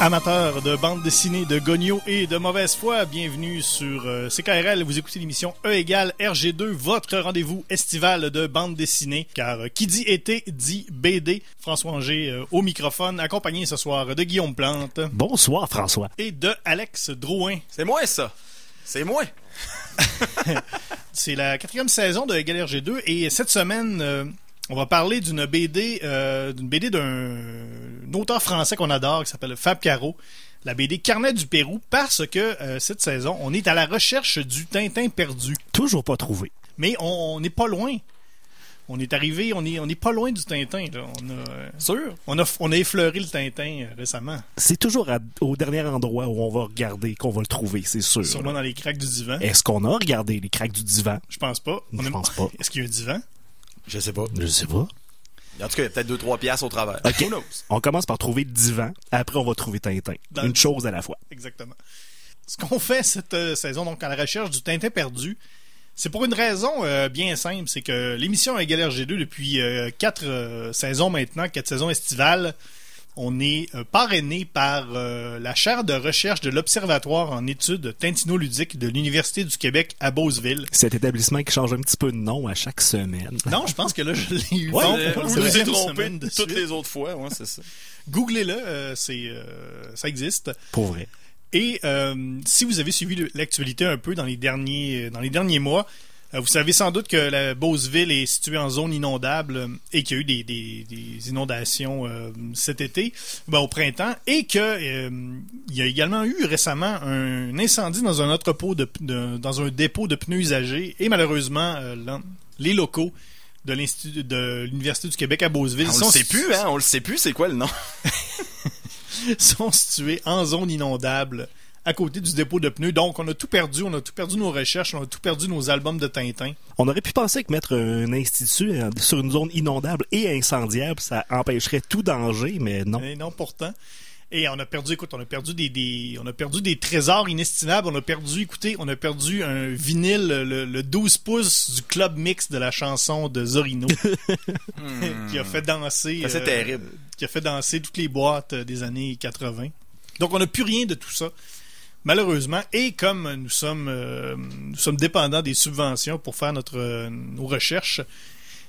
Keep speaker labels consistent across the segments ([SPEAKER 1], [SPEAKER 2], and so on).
[SPEAKER 1] Amateurs de bande dessinée, de gogno et de mauvaise foi, bienvenue sur euh, CKRL. Vous écoutez l'émission E égale RG2, votre rendez-vous estival de bande dessinée. Car euh, qui dit été dit BD. François Anger euh, au microphone, accompagné ce soir de Guillaume Plante
[SPEAKER 2] Bonsoir François.
[SPEAKER 1] et de Alex Drouin.
[SPEAKER 3] C'est moi ça. C'est moi.
[SPEAKER 1] C'est la quatrième saison de Égal RG2 et cette semaine, euh, on va parler d'une BD, euh, d'une BD d'un un auteur français qu'on adore qui s'appelle Fab Caro. La BD Carnet du Pérou parce que euh, cette saison, on est à la recherche du Tintin perdu.
[SPEAKER 2] Toujours pas trouvé.
[SPEAKER 1] Mais on n'est pas loin. On est arrivé, on est, on est pas loin du Tintin. là. On, a, euh,
[SPEAKER 3] Sûr?
[SPEAKER 1] on, a, on a effleuré le Tintin récemment.
[SPEAKER 2] C'est toujours à- au dernier endroit où on va regarder qu'on va le trouver, c'est sûr.
[SPEAKER 1] Sûrement dans les craques du divan.
[SPEAKER 2] Est-ce qu'on a regardé les craques du divan?
[SPEAKER 1] Je pense pas.
[SPEAKER 2] Je pense pas.
[SPEAKER 1] Est-ce qu'il y a un divan?
[SPEAKER 3] Je sais pas.
[SPEAKER 2] Je sais pas.
[SPEAKER 3] En tout cas, il y a peut-être 2-3 piastres au travers.
[SPEAKER 2] Ok.
[SPEAKER 3] Who knows?
[SPEAKER 2] On commence par trouver le divan, après on va trouver Tintin.
[SPEAKER 1] Dans
[SPEAKER 2] Une
[SPEAKER 1] le-
[SPEAKER 2] chose à la fois.
[SPEAKER 1] Exactement. Ce qu'on fait cette euh, saison, donc à la recherche du Tintin perdu, c'est pour une raison euh, bien simple, c'est que l'émission Égal RG2 depuis euh, quatre euh, saisons maintenant, quatre saisons estivales, on est euh, parrainé par euh, la chaire de recherche de l'Observatoire en études tintinoludiques de l'Université du Québec à Beauceville.
[SPEAKER 2] Cet établissement qui change un petit peu de nom à chaque semaine.
[SPEAKER 1] Non, je pense que là, je l'ai eu.
[SPEAKER 2] Ouais,
[SPEAKER 1] bon
[SPEAKER 3] Vous vous êtes trompé
[SPEAKER 1] de
[SPEAKER 3] toutes les autres fois, ouais, c'est ça.
[SPEAKER 1] Googlez-le, euh, c'est, euh, ça existe.
[SPEAKER 2] Pour vrai.
[SPEAKER 1] Et euh, si vous avez suivi l'actualité un peu dans les derniers, dans les derniers mois, euh, vous savez sans doute que la Beauceville est située en zone inondable euh, et qu'il y a eu des, des- des inondations euh, cet été, ben, au printemps, et que euh, il y a également eu récemment un incendie dans un entrepôt de, de- dans un dépôt de pneus usagés et malheureusement euh, les locaux de l'Institut de l'Université du Québec à Beauceville
[SPEAKER 3] On le sait plus, hein? On le sait plus, c'est quoi le nom?
[SPEAKER 1] sont situés en zone inondable à côté du dépôt de pneus. Donc, on a tout perdu. On a tout perdu nos recherches. On a tout perdu nos albums de Tintin.
[SPEAKER 2] On aurait pu penser que mettre un institut euh, sur une zone inondable et incendiable, ça empêcherait tout danger, mais non.
[SPEAKER 1] Et non, pourtant. Et on a perdu, écoute, on a perdu des, des- on a perdu des trésors inestimables. On a perdu, écoutez, on a perdu un vinyle, le, le 12 pouces du club mix de la chanson de Zorino, qui a fait danser.
[SPEAKER 3] Ça, c'est
[SPEAKER 1] euh,
[SPEAKER 3] terrible.
[SPEAKER 1] Qui a fait danser toutes les boîtes des années 80. Donc, on n'a plus rien de tout ça. Malheureusement, et comme nous sommes, euh, nous sommes dépendants des subventions pour faire notre, euh, nos recherches,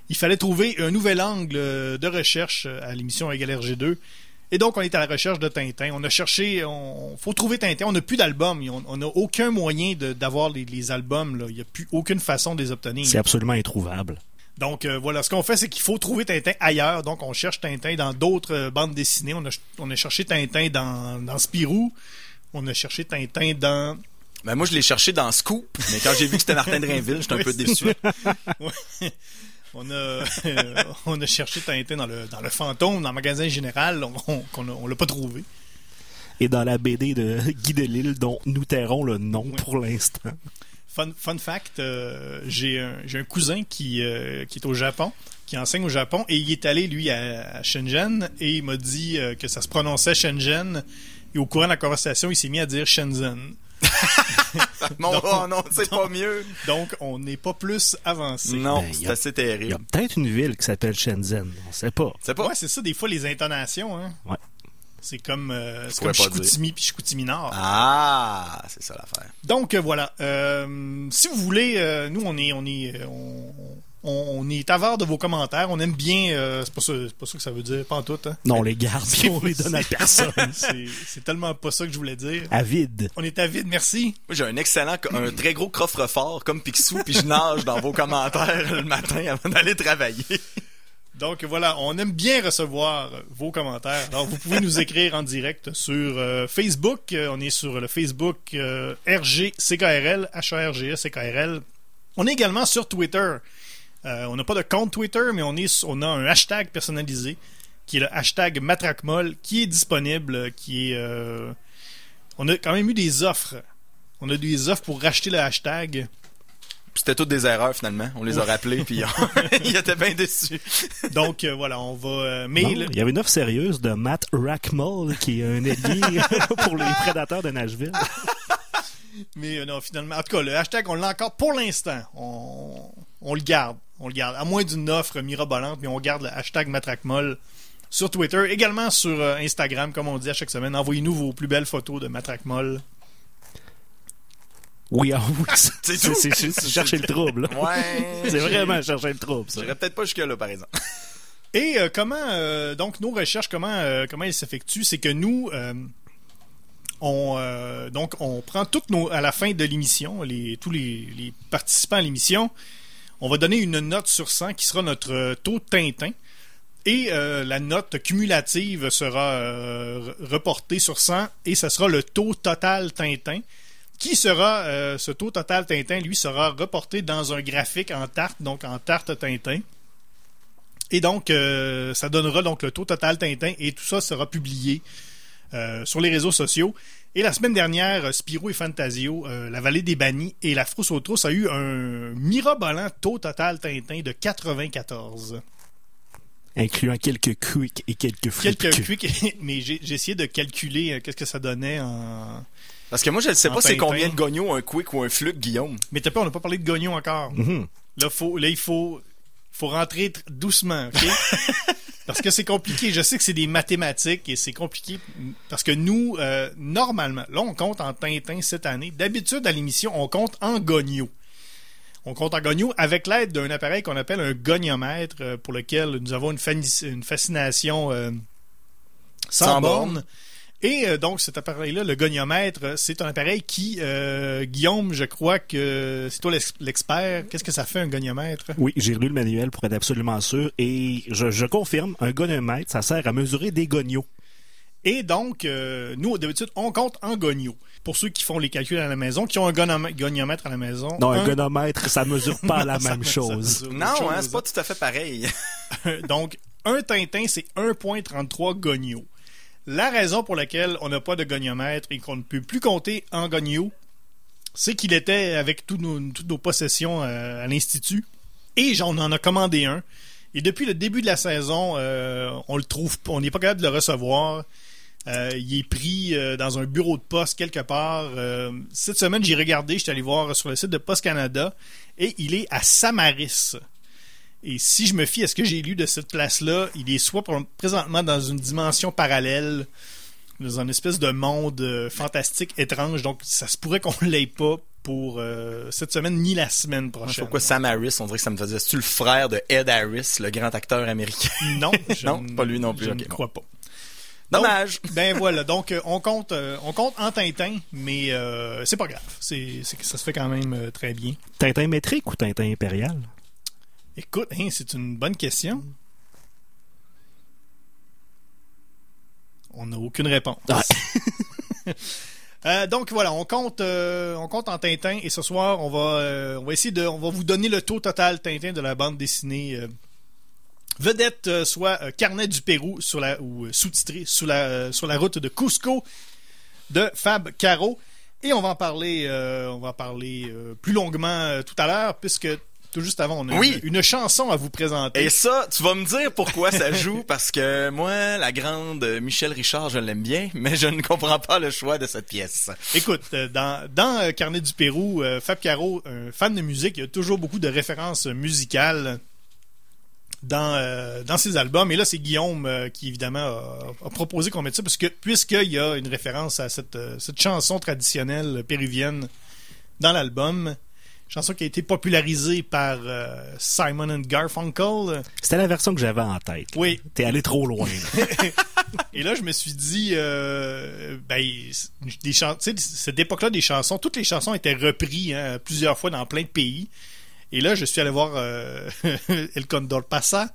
[SPEAKER 1] il fallait trouver un nouvel angle euh, de recherche à l'émission Égal RG2. Et donc, on est à la recherche de Tintin. On a cherché, on faut trouver Tintin. On n'a plus d'albums. On n'a aucun moyen d'avoir les, les albums. là. Il n'y a plus aucune façon de les obtenir.
[SPEAKER 2] C'est absolument introuvable.
[SPEAKER 1] Donc euh, voilà, ce qu'on fait, c'est qu'il faut trouver Tintin ailleurs. Donc on cherche Tintin dans d'autres euh, bandes dessinées. On a, on a cherché Tintin dans, dans Spirou. On a cherché Tintin dans...
[SPEAKER 3] Ben, moi, je l'ai cherché dans Scoop, mais quand j'ai vu que c'était Martin Drainville, j'étais un peu déçu.
[SPEAKER 1] Ouais. On a, euh, on a cherché Tintin dans le, dans le fantôme, dans le magasin général. On, on, qu'on a- on l'a pas trouvé.
[SPEAKER 2] Et dans la BD de Guy Delisle, dont nous tairons le nom pour l'instant.
[SPEAKER 1] Fun, fun fact, euh, j'ai un, j'ai un cousin qui, euh, qui est au Japon, qui enseigne au Japon, et il est allé, lui, à, à Shenzhen, et il m'a dit euh, que ça se prononçait Shenzhen, et au courant de la conversation, il s'est mis à dire Shenzhen.
[SPEAKER 3] Non,
[SPEAKER 1] Donc-
[SPEAKER 3] oh non, c'est pas mieux.
[SPEAKER 1] Donc, on n'est pas plus avancé.
[SPEAKER 3] Non,
[SPEAKER 2] Ben,
[SPEAKER 3] c'est
[SPEAKER 2] a-
[SPEAKER 3] assez
[SPEAKER 2] Il y a
[SPEAKER 3] terrible.
[SPEAKER 2] peut-être une ville qui s'appelle Shenzhen. On sait pas.
[SPEAKER 3] C'est pas?
[SPEAKER 1] Ouais, c'est ça, des fois, les intonations, hein.
[SPEAKER 2] Ouais.
[SPEAKER 1] C'est comme, euh, comme. Chicoutimi puis Chicoutimi Nord.
[SPEAKER 3] Ah, c'est ça l'affaire.
[SPEAKER 1] Donc euh, voilà. Euh, si vous voulez, euh, nous on est on est on, on- on est avare de vos commentaires. On aime bien. euh, c'est pas ça, c'est pas ça que ça veut dire, pas en tout. Hein.
[SPEAKER 2] Non, on les garde on les donne à personne.
[SPEAKER 1] c'est tellement pas ça que je voulais dire.
[SPEAKER 2] Avide.
[SPEAKER 1] On est avide, merci.
[SPEAKER 3] Moi, j'ai un excellent, un très gros coffre-fort comme Picsou, puis je nage dans vos commentaires le matin avant d'aller travailler.
[SPEAKER 1] Donc voilà, on aime bien recevoir vos commentaires. Alors vous pouvez nous écrire en direct sur euh, Facebook. Euh, on est sur le Facebook euh, RGCKRL, H-A-R-G-E-C-K-R-L. On est également sur Twitter. Euh, on n'a pas de compte Twitter, mais on, est, on a un hashtag personnalisé qui est le hashtag Matracmol qui est disponible, qui est... euh, on a quand même eu des offres. On a des offres pour racheter le hashtag.
[SPEAKER 3] C'était toutes des erreurs finalement. On les a rappelés puis il était bien déçu.
[SPEAKER 1] Donc euh, voilà, on va. euh, mais
[SPEAKER 2] Non,
[SPEAKER 1] le-
[SPEAKER 2] Il y avait une offre sérieuse de Matt Rackmull, qui est un ailier pour les prédateurs de Nashville.
[SPEAKER 1] Mais euh, non, finalement, en tout cas, le hashtag, on l'a encore pour l'instant. On, on le garde. On le garde. À moins d'une offre mirabolante, mais on garde le hashtag Matraquemol sur Twitter. Également sur euh, Instagram, comme on dit à chaque semaine. Envoyez-nous vos plus belles photos de Matraquemol.
[SPEAKER 2] Oui, ah oui.
[SPEAKER 3] C'est tout.
[SPEAKER 2] chercher le trouble. là.
[SPEAKER 3] Ouais.
[SPEAKER 2] C'est vraiment chercher le trouble, ça.
[SPEAKER 3] J'irais peut-être pas jusque là par exemple.
[SPEAKER 1] Et euh, comment, euh, donc, nos recherches, comment, euh, comment elles s'effectuent, c'est que nous, euh, on, euh, donc, on prend toutes nos, à la fin de l'émission, les, tous les, les participants à l'émission, on va donner une note sur 100 qui sera notre euh, taux Tintin. Et euh, la note cumulative sera euh, re- reportée sur 100 et ça sera le taux total Tintin. Qui sera, ce taux total Tintin, lui, sera reporté dans un graphique en tarte, donc en tarte Tintin. Et donc, ça donnera donc le taux total Tintin et tout ça sera publié sur les réseaux sociaux. Et la semaine dernière, euh, Spirou et Fantasio, euh, la vallée des bannis et la frousse aux trousses a eu un mirabolant taux total Tintin de 94.
[SPEAKER 2] Incluant quelques quicks et quelques fruits.
[SPEAKER 1] Quelques quick, mais j'ai essayé de calculer euh, qu'est-ce que ça donnait en...
[SPEAKER 3] Parce que moi je ne sais pas c'est combien de gognos un quick ou un fluke Guillaume.
[SPEAKER 1] Mais t'as pas, on n'a pas parlé de Gognon encore.
[SPEAKER 2] Mhm.
[SPEAKER 1] Là, faut, là, il faut, faut rentrer tr- doucement, OK? parce que c'est compliqué. Je sais que c'est des mathématiques et c'est compliqué parce que nous, euh, normalement, là, on compte en Tintin cette année. D'habitude, à l'émission, on compte en gogno. On compte en gogno avec l'aide d'un appareil qu'on appelle un goniomètre euh, pour lequel nous avons une, fascination euh, sans,
[SPEAKER 3] Sans
[SPEAKER 1] borne.
[SPEAKER 3] borne.
[SPEAKER 1] Et euh, donc cet appareil-là, le goniomètre, euh, c'est un appareil qui, euh, Guillaume, je crois que c'est toi l'ex- l'expert. Qu'est-ce que ça fait un goniomètre?
[SPEAKER 2] Oui, j'ai relu le manuel pour être absolument sûr et je, je confirme, un goniomètre, ça sert à mesurer des gonios.
[SPEAKER 1] Et donc, euh, nous, d'habitude, on compte en gonio. Pour ceux qui font les calculs à la maison, qui ont un goniomètre à la maison.
[SPEAKER 2] Non, un gonomètre, ça mesure pas la même
[SPEAKER 1] ça
[SPEAKER 2] chose.
[SPEAKER 3] Non, hein, c'est pas tout à fait pareil.
[SPEAKER 1] Donc, un Tintin, c'est 1.33 gonio. La raison pour laquelle on n'a pas de goniomètre et qu'on ne peut plus compter en gonio, c'est qu'il était avec toutes nos possessions euh, à l'Institut. Et j'en en a commandé un. Et depuis le début de la saison, euh, on le trouve. On n'est pas capable de le recevoir. Euh, il est pris dans un bureau de poste quelque part. Cette semaine, j'ai regardé, j'étais allé voir sur le site de Poste Canada, et il est à Samaris. Et si je me fie à ce que j'ai lu de cette place-là, il est soit pr- présentement dans une dimension parallèle, dans une espèce de monde euh, fantastique étrange. Donc, ça se pourrait qu'on l'ait pas pour euh, cette semaine ni la semaine prochaine.
[SPEAKER 3] Pourquoi Sam Harris, on dirait que ça me faisait. C'est-tu le frère de Ed Harris, le grand acteur américain?
[SPEAKER 1] Non, je
[SPEAKER 3] Non, pas lui non plus,
[SPEAKER 1] Je ne
[SPEAKER 3] bon.
[SPEAKER 1] crois pas. Donc,
[SPEAKER 3] Dommage.
[SPEAKER 1] ben voilà, donc euh, on compte euh, on compte en Tintin, mais euh, c'est pas grave. C'est ça se fait quand même euh, très bien.
[SPEAKER 2] Tintin métrique ou Tintin impérial?
[SPEAKER 1] Écoute, hein, c'est une bonne question. On n'a aucune réponse. Euh, donc voilà, on compte, euh, on compte en Tintin et ce soir on va, euh, on va essayer de, on va vous donner le taux total Tintin de la bande dessinée vedette, soit Carnet du Pérou sur la ou sous-titré sur la sur la route de Cusco de Fab Caro et on va en parler, on va en parler plus longuement tout à l'heure puisque tout juste avant on a
[SPEAKER 3] Oui.
[SPEAKER 1] une, une chanson à vous présenter.
[SPEAKER 3] Et ça, tu vas me dire pourquoi ça joue, parce que moi, la grande Michel Richard, je l'aime bien, mais je ne comprends pas le choix de cette pièce.
[SPEAKER 1] Écoute, euh, dans, dans euh, Carnet du Pérou, euh, Fab Caro, un fan de musique, il y a toujours beaucoup de références musicales dans, euh, dans ses albums. Et là, c'est Guillaume euh, qui, évidemment, a, a proposé qu'on mette ça, parce que puisqu'il y a une référence à cette, euh, cette chanson traditionnelle péruvienne dans l'album, chanson qui a été popularisée par euh, Simon and Garfunkel.
[SPEAKER 2] C'était la version que j'avais en tête.
[SPEAKER 1] Oui,
[SPEAKER 2] T'es allé trop loin. là.
[SPEAKER 1] Et là, je me suis dit, euh, ben, des chan- tu sais, cette époque-là, des chansons, toutes les chansons étaient reprises hein, plusieurs fois dans plein de pays. Et là, je suis allé voir euh, El Condor Pasa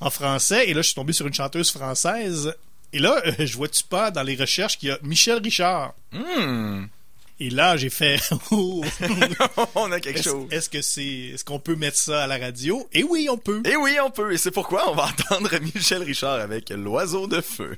[SPEAKER 1] en français. Et là, je suis tombé sur une chanteuse française. Et là, euh, je vois-tu pas dans les recherches qu'il y a Michel Richard.
[SPEAKER 3] Hmm.
[SPEAKER 1] Et là, j'ai fait, oh,
[SPEAKER 3] on a quelque
[SPEAKER 1] est-ce
[SPEAKER 3] chose.
[SPEAKER 1] est-ce que c'est, est-ce qu'on peut mettre ça à la radio? Et oui, on peut.
[SPEAKER 3] Et oui, on peut. Et c'est pourquoi on va entendre Michel Richard avec L'oiseau de feu.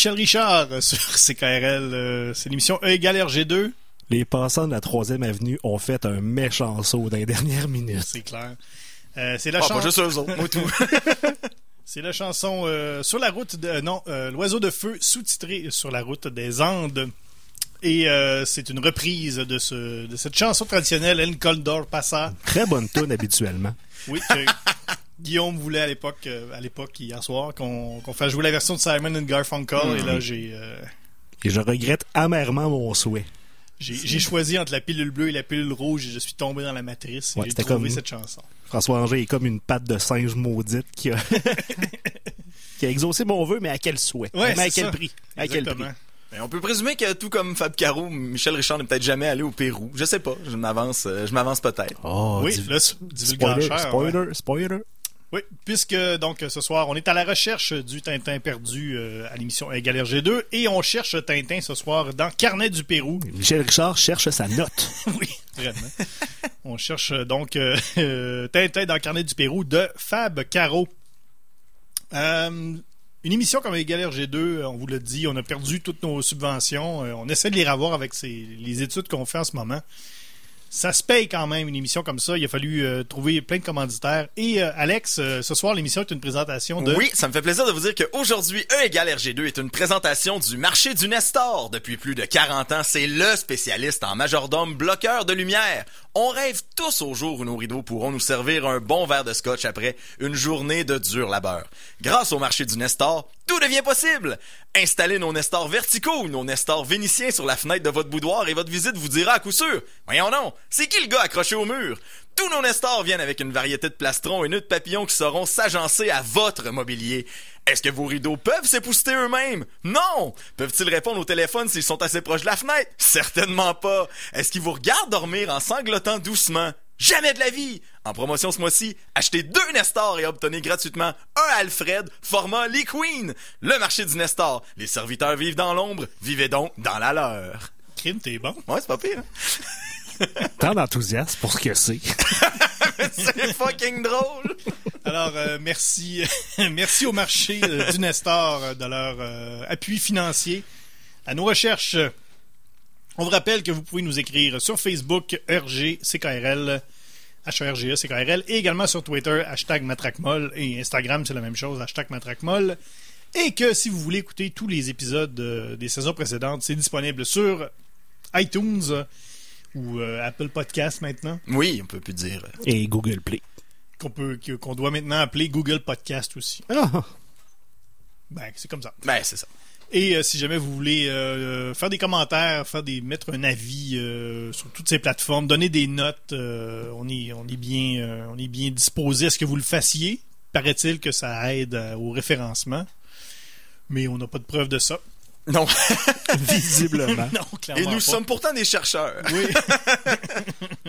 [SPEAKER 1] Michel Richard sur CKRL. euh, c'est l'émission E égale RG2.
[SPEAKER 2] Les passants de la 3e avenue ont fait un méchant saut dans les dernières minutes.
[SPEAKER 1] C'est clair. Euh, c'est la,
[SPEAKER 3] Ah,
[SPEAKER 1] chan-
[SPEAKER 3] pas juste eux autres, moi tout.
[SPEAKER 1] c'est la chanson euh, sur la route de euh, non euh, l'oiseau de feu sous-titré sur la route des Andes et euh, c'est une reprise de ce de cette chanson traditionnelle El Coldor Passa.
[SPEAKER 2] Très bonne tune habituellement.
[SPEAKER 1] Oui, que Guillaume voulait à l'époque euh, à l'époque hier soir qu'on qu'on fasse jouer la version de Simon and Garfunkel et là j'ai euh,
[SPEAKER 2] Et je regrette amèrement mon souhait.
[SPEAKER 1] j'ai j'ai choisi entre la pilule bleue et la pilule rouge et je suis tombé dans la matrice et
[SPEAKER 2] Ouais,
[SPEAKER 1] j'ai trouvé
[SPEAKER 2] comme-
[SPEAKER 1] cette chanson.
[SPEAKER 2] François Anger est comme une patte de singe maudite qui a, qui a exaucé mon vœu, mais à quel souhait?
[SPEAKER 1] Ouais,
[SPEAKER 2] mais à quel
[SPEAKER 1] ça.
[SPEAKER 2] prix? À quel prix?
[SPEAKER 1] Exactement.
[SPEAKER 3] Mais on peut présumer que tout comme Fab Caro, Michel Richard n'est peut-être jamais allé au Pérou. Je sais pas, je m'avance, euh, je m'avance peut-être.
[SPEAKER 2] Oh,
[SPEAKER 1] Oui, là, divulgation,
[SPEAKER 2] spoiler,
[SPEAKER 1] ouais.
[SPEAKER 2] spoiler, spoiler.
[SPEAKER 1] Oui, puisque donc ce soir, on est à la recherche du Tintin perdu euh, à l'émission Égal RG2 et on cherche Tintin ce soir dans Carnet du Pérou.
[SPEAKER 2] Michel Richard cherche sa note.
[SPEAKER 1] oui, vraiment. on cherche donc euh, euh, Tintin dans Carnet du Pérou de Fab Caro. Une émission comme RG2, euh, on vous l'a dit, on a perdu toutes nos subventions. on essaie de les revoir avec ces- les études qu'on fait en ce moment. Ça se paye quand même une émission comme ça. Il a fallu euh, trouver plein de commanditaires. Et euh, Alex, euh, ce soir, l'émission est une présentation de...
[SPEAKER 3] Oui, ça me fait plaisir de vous dire qu'aujourd'hui, E égale RG2 est une présentation du marché du Nestor. Depuis plus de 40 ans, c'est le spécialiste en majordome bloqueur de lumière. On rêve tous au jour où nos rideaux pourront nous servir un bon verre de scotch après une journée de dur labeur. Grâce au marché du Nestor, tout devient possible. Installez nos Nestors verticaux ou nos Nestors vénitiens sur la fenêtre de votre boudoir et votre visite vous dira à coup sûr. Voyons non, c'est qui le gars accroché au mur? Tous nos Nestors viennent avec une variété de plastrons et nœuds de papillons qui sauront s'agencer à votre mobilier. Est-ce que vos rideaux peuvent s'épousseter eux-mêmes? Non! Peuvent-ils répondre au téléphone s'ils sont assez proches de la fenêtre? Certainement pas! Est-ce qu'ils vous regardent dormir en sanglotant doucement? Jamais de la vie! En promotion ce mois-ci, achetez deux Nestors et obtenez gratuitement un Alfred format Lee Queen. Le marché du Nestor. Les serviteurs vivent dans l'ombre, vivez donc dans la leur.
[SPEAKER 1] Crime, t'es bon.
[SPEAKER 3] Ouais, c'est pas pire. hein?
[SPEAKER 2] Tant d'enthousiasme pour ce que c'est.
[SPEAKER 3] c'est fucking drôle!
[SPEAKER 1] Alors, euh, merci, merci au marché euh, du Nestor euh, de leur euh, appui financier à nos recherches. On vous rappelle que vous pouvez nous écrire sur Facebook RGCKRL, HRGE CKRL, et également sur Twitter, hashtag Matracmol, et Instagram, c'est la même chose, hashtag Matracmol. Et que si vous voulez écouter tous les épisodes euh, des saisons précédentes, c'est disponible sur iTunes ou euh, Apple Podcast maintenant,
[SPEAKER 3] Oui, on peut plus dire.
[SPEAKER 2] Et Google Play.
[SPEAKER 1] qu'on peut qu'on doit maintenant appeler Google Podcast aussi.
[SPEAKER 2] Ah,
[SPEAKER 1] Ben, c'est comme ça.
[SPEAKER 3] Ben, c'est ça.
[SPEAKER 1] Et euh, si jamais vous voulez euh, faire des commentaires, faire des mettre un avis euh, sur toutes ces plateformes, donner des notes, on est on est bien on est bien disposé à ce que vous le fassiez. Paraît-il que ça aide au référencement, mais on n'a pas de preuve de ça.
[SPEAKER 3] Non.
[SPEAKER 2] visiblement.
[SPEAKER 1] Non, clairement
[SPEAKER 3] Et nous
[SPEAKER 1] pas.
[SPEAKER 3] sommes pourtant des chercheurs.
[SPEAKER 1] Oui.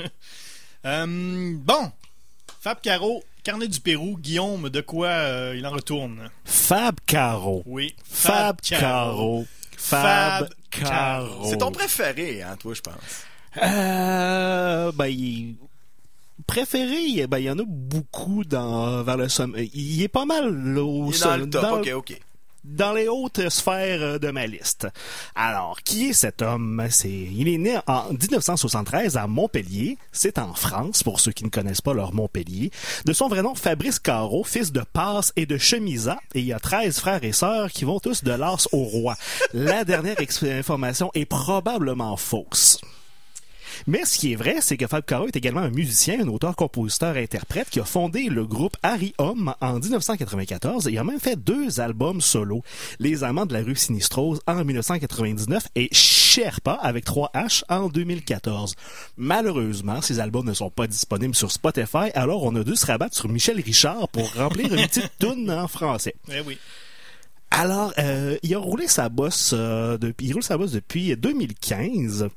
[SPEAKER 1] Bon, Fab Caro, Carnet du Pérou, Guillaume, de quoi euh, il en retourne?
[SPEAKER 2] Fab Caro.
[SPEAKER 1] Oui,
[SPEAKER 2] Fab Caro. Fab
[SPEAKER 1] Fab
[SPEAKER 2] Caro.
[SPEAKER 3] C'est ton préféré, hein, toi, je pense.
[SPEAKER 2] Euh, ben, il- préféré, ben, il y en a beaucoup dans, vers le sommet. Il est pas mal là, au
[SPEAKER 3] Il est dans le top.
[SPEAKER 2] dans-
[SPEAKER 3] Ok, ok.
[SPEAKER 2] Dans les hautes sphères de ma liste. Alors, qui est cet homme? C'est, il est né en 1973 à Montpellier. C'est en France, pour ceux qui ne connaissent pas leur Montpellier. De son vrai nom, Fabrice Caro, fils de Passe et de Chemisa. Et il y a 13 frères et sœurs qui vont tous de l'as au roi. La dernière information est probablement fausse. Mais ce qui est vrai, c'est que Fab Caro est également un musicien, un auteur, compositeur, interprète qui a fondé le groupe Harry Home en 1994 et a même fait deux albums solo. Les Amants de la rue Sinistrose en 1999 et Sherpa avec 3 H en 2014. Malheureusement, ces albums ne sont pas disponibles sur Spotify, alors on a dû se rabattre sur Michel Richard pour remplir une petite toune en français.
[SPEAKER 1] Eh oui.
[SPEAKER 2] Alors, euh, il a roulé sa bosse euh, depuis, il roule sa bosse depuis 2015.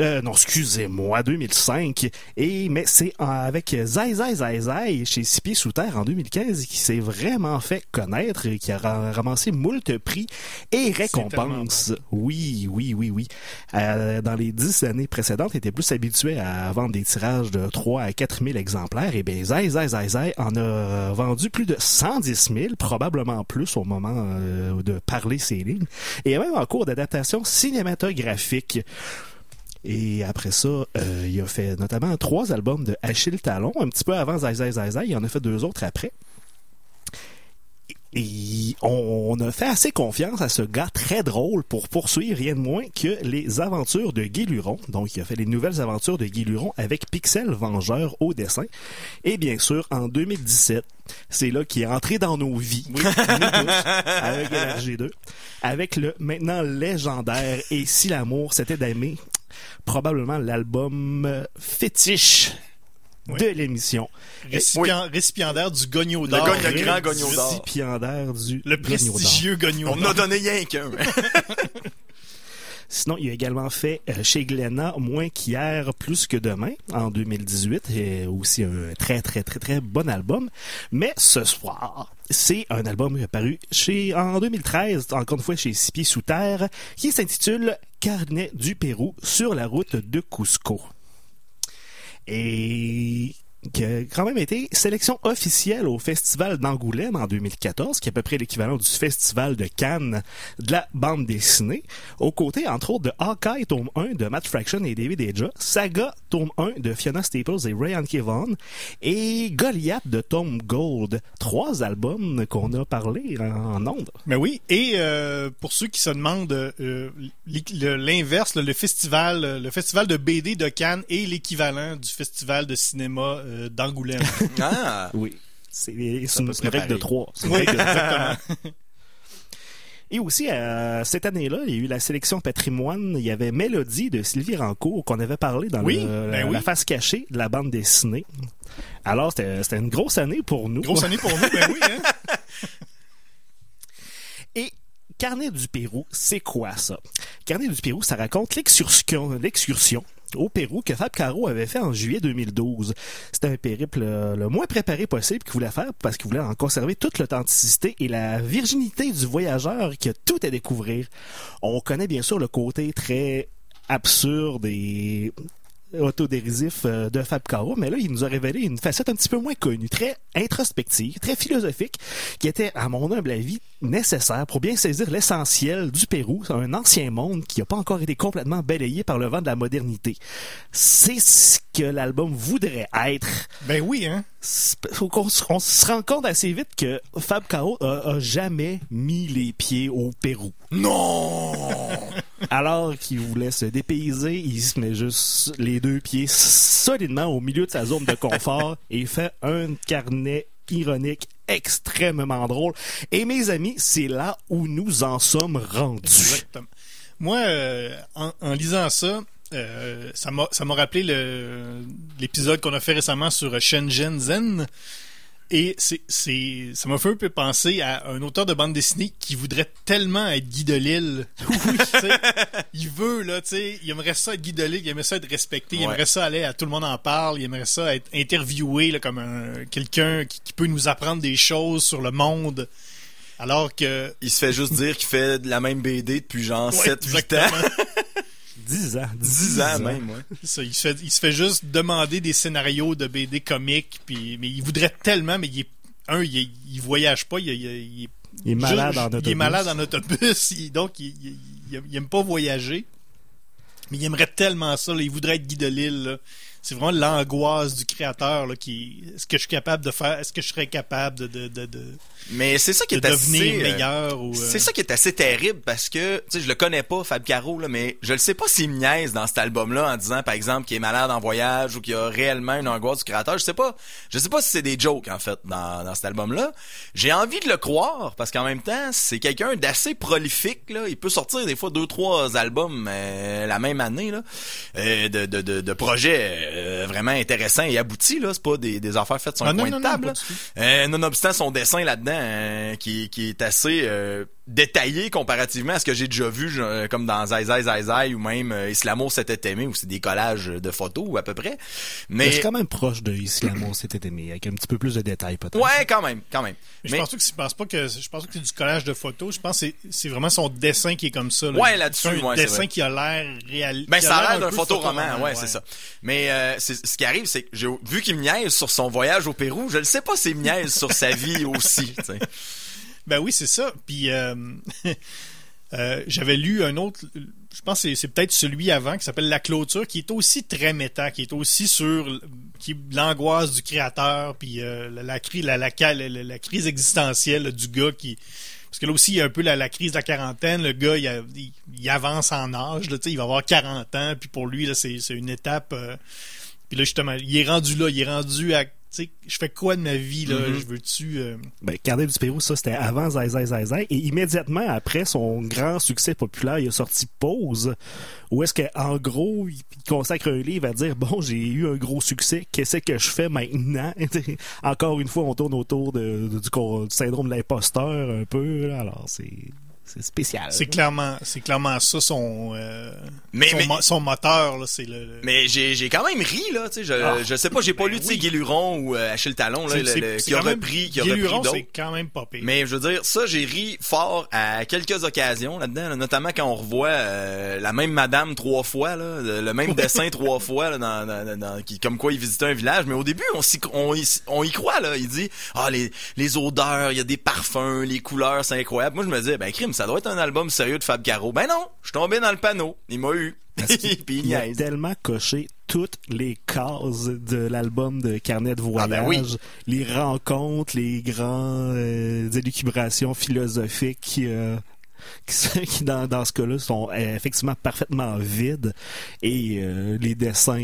[SPEAKER 2] Euh, non, excusez-moi, 2005. Et mais c'est avec Zai Zai Zai Zai chez Six Pieds Sous Terre en 2015 qui s'est vraiment fait connaître, et qui a ra- ramassé moult prix et récompenses. Oui, oui, oui, oui. Euh, dans les dix années précédentes, il était plus habitué à vendre des tirages de 3 à 4 000 exemplaires. Et bien, Zai Zai Zai Zai en a vendu plus de 110 000, probablement plus au moment euh, de parler ces lignes. Et même en cours d'adaptation cinématographique. Et après ça, euh, il a fait notamment trois albums de Achille Talon, un petit peu avant Zai Zai Zai Zai. Il en a fait deux autres après. Et on, on a fait assez confiance à ce gars très drôle pour poursuivre rien de moins que les aventures de Guy Luron. Donc, il a fait les nouvelles aventures de Guy Luron avec Pixel Vengeur au dessin. Et bien sûr, en 2017, c'est là qu'il est entré dans nos vies. Oui, nous tous, avec LRG2. Avec le maintenant légendaire Et si l'amour c'était d'aimer, probablement l'album fétiche
[SPEAKER 1] Oui.
[SPEAKER 2] de l'émission.
[SPEAKER 1] Récipient- Récipiendaire du Gogno
[SPEAKER 3] Le
[SPEAKER 1] d'or.
[SPEAKER 3] le
[SPEAKER 1] Oui,
[SPEAKER 3] grand Gogno d'or.
[SPEAKER 2] Récipiendaire du
[SPEAKER 1] Le
[SPEAKER 2] Gogno d'or.
[SPEAKER 1] prestigieux Gogno
[SPEAKER 3] On en a
[SPEAKER 1] d'or.
[SPEAKER 3] donné rien qu'un.
[SPEAKER 2] Sinon, il a également fait euh, chez Glénat Moins qu'hier, plus que demain, en 2018, et aussi un très, très, très, très bon album. Mais ce soir, c'est un album paru chez, en 2013, encore une fois chez Six Pieds Sous Terre, qui s'intitule Carnet du Pérou sur la route de Cusco. Et qui a quand même été sélection officielle au Festival d'Angoulême en 2014, qui est à peu près l'équivalent du Festival de Cannes de la bande dessinée, aux côtés, entre autres, de Hawkeye, tome 1 de Matt Fraction et David Aja, Saga, tome 1 de Fiona Staples et Ray Kevon, et Goliath de Tom Gold. Trois albums qu'on a parlé en, ondes.
[SPEAKER 1] Mais oui, et euh, pour ceux qui se demandent euh, l'inverse, le, le festival, euh, le festival de BD de Cannes est l'équivalent du festival de cinéma euh, d'Angoulême.
[SPEAKER 3] Ah.
[SPEAKER 2] Oui. C'est une, règle de trois. Règle de- Et aussi, euh, cette année-là, il y a eu la sélection patrimoine. Il y avait Mélodie de Sylvie Rancourt qu'on avait parlé dans
[SPEAKER 1] Oui,
[SPEAKER 2] le-
[SPEAKER 1] ben oui.
[SPEAKER 2] la face cachée de la bande dessinée. Alors, c'était une grosse année pour nous.
[SPEAKER 1] Grosse année pour nous, ben oui. Hein?
[SPEAKER 2] Et Carnet du Pérou, c'est quoi ça? Carnet du Pérou, ça raconte l'excursion au Pérou que Fab Caro avait fait en juillet 2012. C'était un périple euh, le moins préparé possible qu'il voulait faire parce qu'il voulait en conserver toute l'authenticité et la virginité du voyageur qui a tout à découvrir. On connaît bien sûr le côté très absurde et autodérisif euh, de Fab Caro, mais là, il nous a révélé une facette un petit peu moins connue, très introspective, très philosophique, qui était, à mon humble avis, nécessaire pour bien saisir l'essentiel du Pérou, un ancien monde qui n'a pas encore été complètement balayé par le vent de la modernité. C'est ce que l'album voudrait être.
[SPEAKER 1] Ben oui, hein?
[SPEAKER 2] On se rend compte assez vite que Fab Caro a, a jamais mis les pieds au Pérou.
[SPEAKER 3] Non!
[SPEAKER 2] Alors qu'il voulait se dépayser, il se met juste les deux pieds solidement au milieu de sa zone de confort et fait un carnet ironique extrêmement drôle. Et mes amis, c'est là où nous en sommes rendus.
[SPEAKER 1] Exactement. Moi, euh, en, en lisant ça, euh, ça m'a ça m'a rappelé l'épisode qu'on a fait récemment sur Shenzhen Zen. Et c'est c'est ça m'a fait un peu penser à un auteur de bande dessinée qui voudrait tellement être Guy Delisle. Oui, il veut là, tu sais, il aimerait ça être Guy Delisle, il aimerait ça être respecté, il aimerait ça aller à tout le monde en parle, il aimerait ça être interviewé là, comme un quelqu'un qui, qui peut nous apprendre des choses sur le monde. Alors que
[SPEAKER 3] Il se fait juste dire qu'il fait de la même BD depuis genre
[SPEAKER 1] Ouais,
[SPEAKER 3] 7, 8 ans.
[SPEAKER 1] exactement.
[SPEAKER 2] 10 ans.
[SPEAKER 3] 10 ans même, ouais.
[SPEAKER 1] C'est ça, il, se fait, il se fait juste demander des scénarios de BD comiques, puis, mais il voudrait tellement, mais il est, un, il, est- il voyage pas, il, est- il est- il est
[SPEAKER 2] Il est malade
[SPEAKER 1] juste-
[SPEAKER 2] en
[SPEAKER 1] Il est
[SPEAKER 2] autobus.
[SPEAKER 1] malade en autobus, il- donc il, il, il- il aime pas voyager. Mais il aimerait tellement ça, là, il voudrait être Guy Delisle. là. C'est vraiment l'angoisse du créateur là, qui est-ce que je suis capable de faire est-ce que je serais capable de, de, de, de,
[SPEAKER 3] Mais c'est ça qui est
[SPEAKER 1] devenir
[SPEAKER 3] assez... euh,
[SPEAKER 1] meilleur ou, euh,
[SPEAKER 3] C'est ça qui est assez terrible parce que, tu sais, je le connais pas, Fab Caro, là, mais je le sais pas s'il me niaise dans cet album-là en disant, par exemple, qu'il est malade en voyage ou qu'il a réellement une angoisse du créateur. Je sais pas. Je sais pas si c'est des jokes, en fait, dans, dans cet album-là. J'ai envie de le croire parce qu'en même temps, c'est quelqu'un d'assez prolifique, là. Il peut sortir des fois deux, trois albums euh, la même année, là, euh, de, de, de, de projets euh, vraiment intéressants et aboutis, là. C'est pas des, des affaires faites sur un
[SPEAKER 1] Ah, non,
[SPEAKER 3] coin
[SPEAKER 1] non,
[SPEAKER 3] de
[SPEAKER 1] non,
[SPEAKER 3] table. Euh, nonobstant son dessin là-dedans, euh, qui, qui est assez euh, détaillé comparativement à ce que j'ai déjà vu, je- comme dans Zai Zai Zai Zai ou même euh, Islamo s'était aimé, où c'est des collages de photos à peu près.
[SPEAKER 2] Mais
[SPEAKER 3] Mais
[SPEAKER 2] c'est quand même proche de Ici l'amour c'était aimé, avec un petit peu plus de détails peut-être.
[SPEAKER 3] ouais, quand même, quand même.
[SPEAKER 1] Mais je pense pas que c'est- je pense pas que je pense pas que c'est du collage de photos. Je pense que c'est- c'est vraiment son dessin qui est comme ça.
[SPEAKER 3] Ouais, là-dessus,
[SPEAKER 1] C'est un
[SPEAKER 3] ouais,
[SPEAKER 1] dessin
[SPEAKER 3] vrai.
[SPEAKER 1] qui a l'air réel.
[SPEAKER 3] Ben ça a l'air
[SPEAKER 1] un
[SPEAKER 3] d'un photoroman, ouais, c'est ça. Mais euh, c'est- ce qui arrive, c'est que j'ai vu qu'il me niaise sur son voyage au Pérou, je ne sais pas s'il me niaise sur sa vie aussi. tu sais.
[SPEAKER 1] Ben oui, c'est ça. Puis euh, euh, j'avais lu un autre, je pense que c'est- peut-être celui avant qui s'appelle La Clôture, qui est aussi très méta, qui est aussi sur l'angoisse du créateur, puis euh, la, la, la, crise existentielle du gars qui parce que là aussi, il y a un peu la, crise de la quarantaine. Le gars, il, avance en âge. Il va avoir 40 ans. Puis pour lui, là, c'est c'est une étape. puis là, justement, il est rendu là. Il est rendu à... Tu sais, je fais quoi de ma vie? là?
[SPEAKER 3] Mhm.
[SPEAKER 1] Je veux-tu... euh,
[SPEAKER 2] Ben, Carnet du Pérou, ça, c'était avant Zai Zai Zai Zai. Et immédiatement après son grand succès populaire, il a sorti Pause, où est-ce qu'en gros, il consacre un livre à dire, bon, j'ai eu un gros succès, qu'est-ce que je fais maintenant? Encore une fois, on tourne autour de, de- du, syndrome de l'imposteur un peu, là. alors c'est c'est spécial.
[SPEAKER 1] C'est clairement, c'est clairement ça son, euh,
[SPEAKER 3] Mais-
[SPEAKER 1] son,
[SPEAKER 3] mais-
[SPEAKER 1] mo- son moteur là, c'est le. le-
[SPEAKER 3] Mais j'ai j'ai quand même ri là, tu sais, je,
[SPEAKER 1] Ah,
[SPEAKER 3] je sais pas, j'ai pas
[SPEAKER 1] ben
[SPEAKER 3] lu tu sais
[SPEAKER 1] oui.
[SPEAKER 3] Guy Luron ou euh, Achille Talon là, le- qui a
[SPEAKER 1] quand même-
[SPEAKER 3] repris qui a repris
[SPEAKER 1] c'est quand même pas pire.
[SPEAKER 3] Mais je veux dire, ça, j'ai ri fort à quelques occasions là-dedans, là, notamment quand on revoit euh, la même madame trois fois, là, le, même dessin trois fois, là, dans, dans- dans- qui, comme quoi il visitait un village. Mais au début, on, s'y- on, y, on y croit, là. Il dit, ah, les, les odeurs, il y a des parfums, les couleurs, c'est incroyable. Moi, je me disais, ben, crime, ça doit être un album sérieux de Fab Caro. Ben non, je suis tombé dans le panneau. Il m'a eu. Puis il
[SPEAKER 2] Il a
[SPEAKER 3] niaise.
[SPEAKER 2] tellement coché toutes les cases de l'album de Carnet de
[SPEAKER 3] Ah,
[SPEAKER 2] voyage,
[SPEAKER 3] ben oui.
[SPEAKER 2] les rencontres, les grands euh, élucubrations philosophiques euh, qui, dans, dans ce cas-là sont euh, effectivement parfaitement vides et euh, les dessins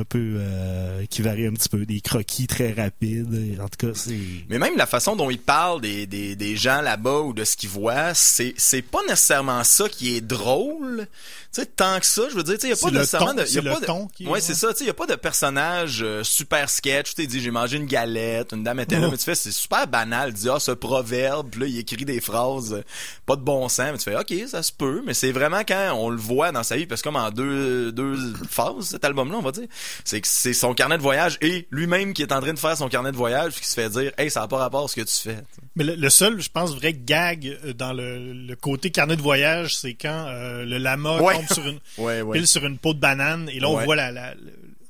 [SPEAKER 2] un peu euh, qui varient un petit peu, des croquis très rapides. En tout cas, c'est
[SPEAKER 3] Mais même la façon dont il parle des, des, des gens là-bas ou de ce qu'ils voient, c'est, c'est pas nécessairement ça qui est drôle. Tu sais, tant que ça, je veux dire, tu sais, il y a pas nécessairement
[SPEAKER 1] ton-
[SPEAKER 3] de, il y a pas de-
[SPEAKER 1] ton qui est-
[SPEAKER 3] ouais, c'est ça, tu sais, il y a pas de personnage euh, super sketch, tu sais, il dit, j'ai mangé une galette, une dame était là, mais tu fais, c'est super banal, il dit, ah, ce proverbe, puis là, il écrit des phrases, pas de bon sens, mais tu fais, ok, ça se peut, mais c'est vraiment quand on le voit dans sa vie, parce que comme en deux, deux phases, cet album-là, on va dire, c'est que c'est son carnet de voyage et lui-même qui est en train de faire son carnet de voyage, puis qui se fait dire, hey, ça n'a pas rapport à ce que tu fais.
[SPEAKER 1] Mais le, le seul, je pense, vrai gag euh, dans le, le côté carnet de voyage, c'est quand euh, le lama
[SPEAKER 3] Ouais.
[SPEAKER 1] tombe sur une
[SPEAKER 3] Ouais,
[SPEAKER 1] pile sur une peau de banane et là on voit la,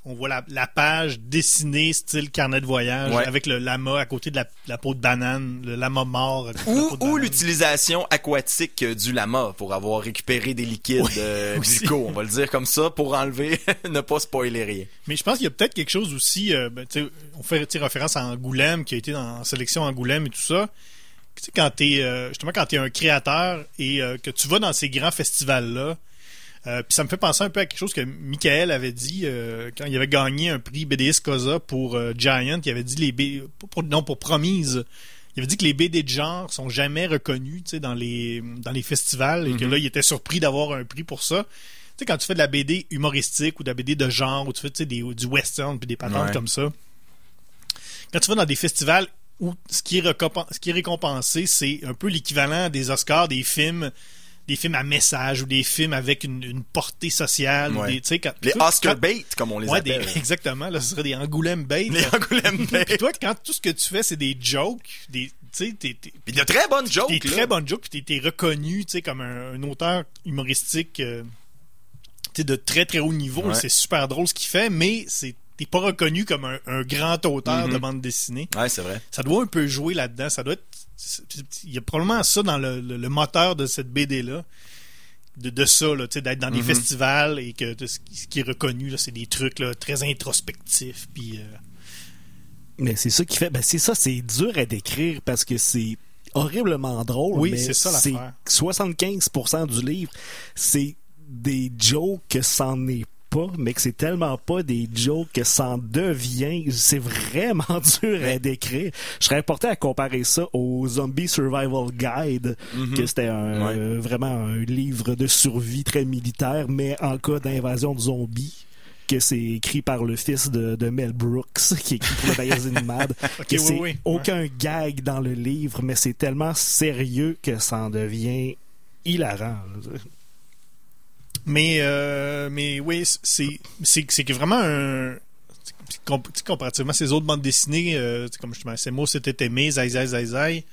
[SPEAKER 1] on voit la, la page dessinée style carnet de voyage
[SPEAKER 3] Ouais.
[SPEAKER 1] avec le lama à côté de la, la peau de banane, le lama mort. à côté de la
[SPEAKER 3] Ou, l'utilisation aquatique du lama pour avoir récupéré des liquides
[SPEAKER 1] Oui,
[SPEAKER 3] euh, on va le dire comme ça, pour enlever, ne pas spoiler rien.
[SPEAKER 1] Mais je pense qu'il y a peut-être quelque chose aussi. euh, ben, on fait référence à Angoulême, qui a été dans, en sélection Angoulême et tout ça. Tu sais, quand t'es euh, justement quand t'es un créateur et euh, que tu vas dans ces grands festivals là, Euh, puis ça me fait penser un peu à quelque chose que Michael avait dit euh, quand il avait gagné un prix BDS Cosa pour euh, Giant. Il avait dit les B... pour- non pour Promise. Il avait dit que les BD de genre sont jamais reconnus dans les dans les festivals et que là il était surpris d'avoir un prix pour ça. Tu sais quand tu fais de la BD humoristique ou de la BD de genre ou tu fais des, du western puis des patentes
[SPEAKER 3] Ouais.
[SPEAKER 1] comme ça. Quand tu vas dans des festivals où ce qui est, ce qui est récompensé, c'est un peu l'équivalent des Oscars, des films, des films à message ou des films avec une, une portée sociale. ou
[SPEAKER 3] Ouais.
[SPEAKER 1] des- sais, quand-
[SPEAKER 3] Les Oscar
[SPEAKER 1] quand-
[SPEAKER 3] bait, comme on les
[SPEAKER 1] Ouais, des-
[SPEAKER 3] appelle.
[SPEAKER 1] exactement. Là, ce serait des Angoulême bait.
[SPEAKER 3] Les Angoulême bait.
[SPEAKER 1] Puis toi, quand tout ce que tu fais, c'est des jokes, des, tu
[SPEAKER 3] Puis de très bonnes jokes,
[SPEAKER 1] des très bonnes jokes, puis t'es, reconnu, tu sais, comme un, un auteur humoristique, euh, tu de très très haut niveau.
[SPEAKER 3] Ouais.
[SPEAKER 1] C'est super drôle ce qu'il fait, mais c'est, t'es pas reconnu comme un, un grand auteur de bande dessinée.
[SPEAKER 3] Ouais, c'est vrai.
[SPEAKER 1] Ça doit un peu jouer là-dedans. Ça doit être, il y a probablement ça dans le, le- le moteur de cette BD là. De, de ça, d'être dans des
[SPEAKER 3] Mhm.
[SPEAKER 1] festivals et que de ce, qui, est reconnu, c'est des trucs là, très introspectifs. Puis, euh,
[SPEAKER 2] Mais c'est ça qui fait. Ben c'est ça, c'est dur à décrire parce que c'est horriblement drôle.
[SPEAKER 1] Oui, c'est ça l'affaire.
[SPEAKER 2] 75% du livre, c'est des jokes que c'en est pas, mais que c'est tellement pas des jokes que c'en devient. C'est vraiment dur à décrire. Je serais porté à comparer ça au Zombie Survival Guide, que c'était.
[SPEAKER 3] Ouais.
[SPEAKER 2] euh, vraiment un livre de survie très militaire, mais en cas d'invasion de zombies que c'est écrit par le fils de, de Mel Brooks, qui écrit pour le magazine Mad.
[SPEAKER 1] Ok,
[SPEAKER 2] que
[SPEAKER 1] oui, oui.
[SPEAKER 2] aucun gag dans le livre, mais c'est tellement sérieux que ça en devient hilarant.
[SPEAKER 1] Mais, euh, mais oui, c'est, c'est, c'est vraiment un. Comparativement à ces autres bandes dessinées, euh, comme justement, ces mots c'était aimé, zai zai zai zai.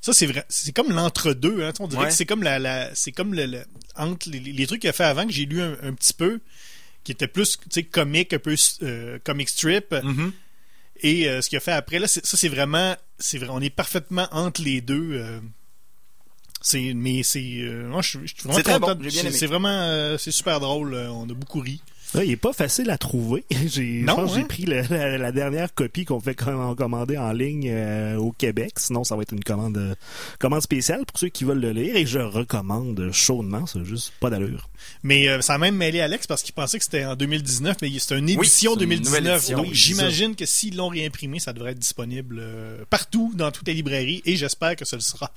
[SPEAKER 1] Ça, c'est vrai. C'est comme l'entre-deux. Hein, on dirait
[SPEAKER 3] Ouais.
[SPEAKER 1] que c'est comme la, la c'est comme le, le- entre les, les trucs qu'il a fait avant que j'ai lu un, un petit peu, qui était plus tu sais, comique, un peu euh, comic strip.
[SPEAKER 3] Mhm.
[SPEAKER 1] Et euh, ce qu'il a fait après, là, ça, c'est vraiment, c'est vrai, on est parfaitement entre les deux. C'est, mais c'est, euh, moi, je, suis- je suis vraiment
[SPEAKER 3] C'est très
[SPEAKER 1] content.
[SPEAKER 3] bon,
[SPEAKER 1] C'est- vraiment, euh, c'est super drôle. euh, on a beaucoup ri.
[SPEAKER 2] Là, il est pas facile à trouver. J'ai,
[SPEAKER 1] Non,
[SPEAKER 2] j'ai
[SPEAKER 1] hein?
[SPEAKER 2] pris le- la, la dernière copie qu'on fait com- commander en ligne euh, au Québec. Sinon, ça va être une commande, euh, commande spéciale pour ceux qui veulent le lire et je recommande chaudement. C'est juste pas d'allure.
[SPEAKER 1] Mais euh, ça a même mêlé Alex parce qu'il pensait que c'était en 2019, mais c'est une édition
[SPEAKER 3] c'est une nouvelle
[SPEAKER 1] 2019.
[SPEAKER 3] édition,
[SPEAKER 1] donc
[SPEAKER 3] oui,
[SPEAKER 1] j'imagine que s'ils l'ont réimprimé, ça devrait être disponible euh, partout dans toutes les librairies et j'espère que ce le sera.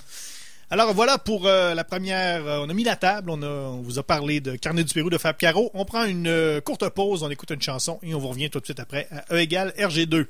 [SPEAKER 1] Alors voilà pour euh, la première. euh, on a mis la table, on, vous a parlé de Carnet du Pérou de Fab Caro. On prend une euh, courte pause, on écoute une chanson et on vous revient tout de suite après à E égale RG2.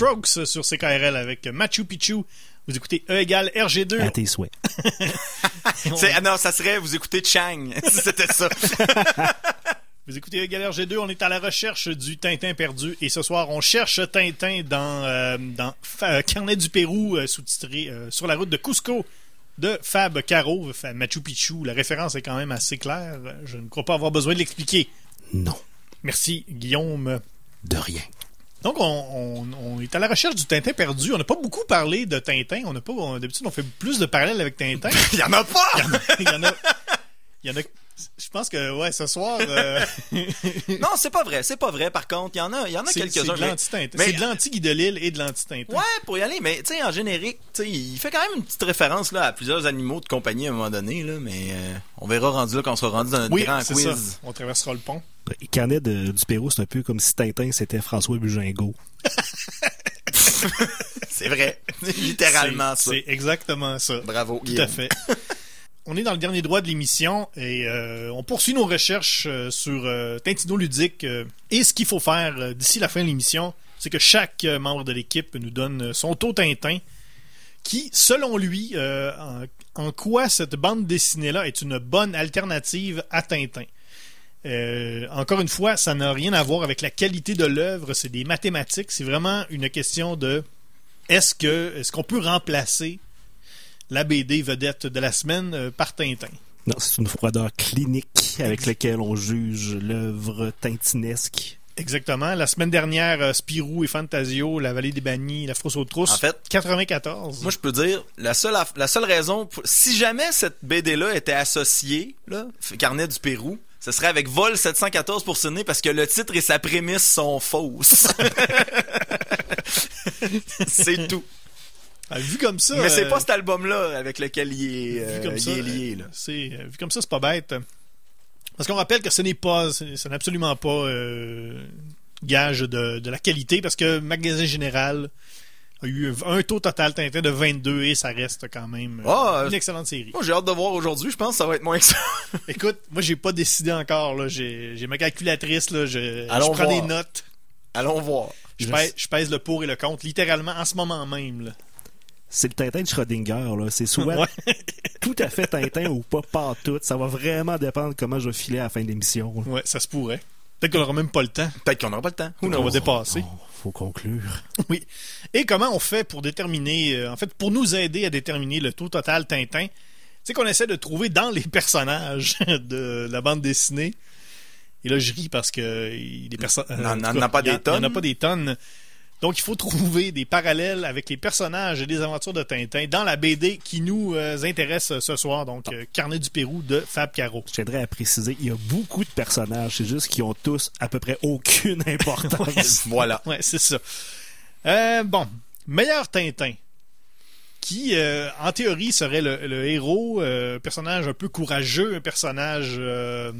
[SPEAKER 1] Strokes sur CKRL avec Machu Picchu. Vous écoutez E égale RG2.
[SPEAKER 2] À tes souhaits.
[SPEAKER 3] C'est- ah non, ça serait vous écoutez Chang. si C'était ça.
[SPEAKER 1] Vous écoutez E égale RG2. On est à la recherche du Tintin perdu. Et ce soir, on cherche Tintin dans, euh, dans euh, Carnet du Pérou, euh, sous-titré euh, Sur la route de Cusco de Fab Caro. Machu Picchu. La référence est quand même assez claire. Je ne crois pas avoir besoin de l'expliquer.
[SPEAKER 2] Non.
[SPEAKER 1] Merci, Guillaume.
[SPEAKER 2] De rien.
[SPEAKER 1] Donc, on, on- on est à la recherche du Tintin perdu. On n'a pas beaucoup parlé de Tintin. On n'a pas, d'habitude, on fait plus de parallèles avec Tintin.
[SPEAKER 3] Il y en a pas!
[SPEAKER 1] il y en a, il y en a, je pense que, ouais, ce soir, euh,
[SPEAKER 3] non, c'est pas vrai. C'est pas vrai. Par contre, il y en a, il y en a
[SPEAKER 1] c'est, c'est
[SPEAKER 3] quelques-uns.
[SPEAKER 1] de
[SPEAKER 3] mais-
[SPEAKER 1] l'anti-Tintin.
[SPEAKER 3] mais-
[SPEAKER 1] C'est de l'anti-Guy Delisle et de l'anti-Tintin.
[SPEAKER 3] Ouais, pour y aller, mais tu sais, en générique, tu sais, il fait quand même une petite référence là à plusieurs animaux de compagnie à un moment donné, là, mais euh, on verra rendu là quand on sera rendu dans notre
[SPEAKER 1] Oui,
[SPEAKER 3] grand
[SPEAKER 1] c'est
[SPEAKER 3] quiz.
[SPEAKER 1] ça. On traversera le pont.
[SPEAKER 2] Le carnet de- du Pérou, c'est un peu comme si Tintin, c'était François Bugingo.
[SPEAKER 3] C'est vrai. Littéralement
[SPEAKER 1] C'est-
[SPEAKER 3] ça.
[SPEAKER 1] C'est exactement ça.
[SPEAKER 3] Bravo,
[SPEAKER 1] Tout
[SPEAKER 3] Guillaume.
[SPEAKER 1] à fait. On est dans le dernier droit de l'émission et euh, on poursuit nos recherches euh, sur euh, Tintino ludique. euh, et ce qu'il faut faire d'ici la fin de l'émission, c'est que chaque membre de l'équipe nous donne son taux Tintin, qui, selon lui, en, en quoi cette bande dessinée-là est une bonne alternative à Tintin. Encore une fois, ça n'a rien à voir avec la qualité de l'œuvre, c'est des mathématiques, c'est vraiment une question de est-ce que est-ce qu'on peut remplacer la BD vedette de la semaine euh, par Tintin.
[SPEAKER 2] Non, c'est une froideur clinique avec laquelle on juge l'œuvre tintinesque.
[SPEAKER 1] Exactement. La semaine dernière, euh, Spirou et Fantasio, La Vallée des Bannis, La Frousse aux Trousses.
[SPEAKER 3] En fait,
[SPEAKER 1] 94.
[SPEAKER 3] Moi, je peux dire, la seule, la seule raison, pour- si jamais cette BD-là était associée, là, Carnet du Pérou, ce serait avec Vol 714 pour sonner parce que le titre et sa prémisse sont fausses. c'est tout.
[SPEAKER 1] Ah, vu comme ça.
[SPEAKER 3] Mais c'est
[SPEAKER 1] euh,
[SPEAKER 3] pas cet album-là avec lequel il est,
[SPEAKER 1] vu
[SPEAKER 3] euh, il est lié.
[SPEAKER 1] euh,
[SPEAKER 3] Là.
[SPEAKER 1] C'est vu comme ça, c'est pas bête. Parce qu'on rappelle que ce n'est pas, ce n'est absolument pas euh, gage de, de la qualité, parce que Magasin Général a eu un taux total Tintin de 22 et ça reste quand même
[SPEAKER 3] Ah,
[SPEAKER 1] une excellente série.
[SPEAKER 3] Moi, j'ai hâte de voir aujourd'hui. Je pense que ça va être moins que ça.
[SPEAKER 1] Écoute, moi j'ai pas décidé encore. là. J'ai j'ai ma calculatrice. Là. Je, prends
[SPEAKER 3] voir.
[SPEAKER 1] des notes.
[SPEAKER 3] Allons voir.
[SPEAKER 1] Je
[SPEAKER 2] Je-
[SPEAKER 1] pèse, je pèse le pour et le contre, littéralement en ce moment même. Là.
[SPEAKER 2] C'est le Tintin de Schrödinger, là. C'est soit
[SPEAKER 1] Ouais.
[SPEAKER 2] tout à fait Tintin ou pas, pas tout. Ça va vraiment dépendre comment je vais filer à la fin de l'émission. là.
[SPEAKER 1] ouais, ça se pourrait. Peut-être qu'on n'aura même pas le temps.
[SPEAKER 3] Peut-être qu'on n'aura pas le temps.
[SPEAKER 1] On va dépasser.
[SPEAKER 2] Oh, faut conclure.
[SPEAKER 1] Oui. Et comment on fait pour déterminer, euh, en fait, pour nous aider à déterminer le taux total Tintin, c'est qu'on essaie de trouver dans les personnages de la bande dessinée. Et là, je ris parce que il- des personnes.
[SPEAKER 3] N'en- n'en a pas des
[SPEAKER 1] Il n'y en a
[SPEAKER 3] tonnes.
[SPEAKER 1] pas des tonnes. Donc, il faut trouver des parallèles avec les personnages et les aventures de Tintin dans la BD qui nous euh, intéresse ce soir. Donc, euh, Carnet du Pérou de Fab Caro.
[SPEAKER 2] Je tiendrais à préciser, il y a beaucoup de personnages, c'est juste qu'ils ont tous à peu près aucune importance.
[SPEAKER 3] Voilà.
[SPEAKER 1] Ouais, c'est ça. Euh, bon, meilleur Tintin. Qui, euh, en théorie, serait le, le héros, euh, un personnage un peu courageux, un personnage. euh,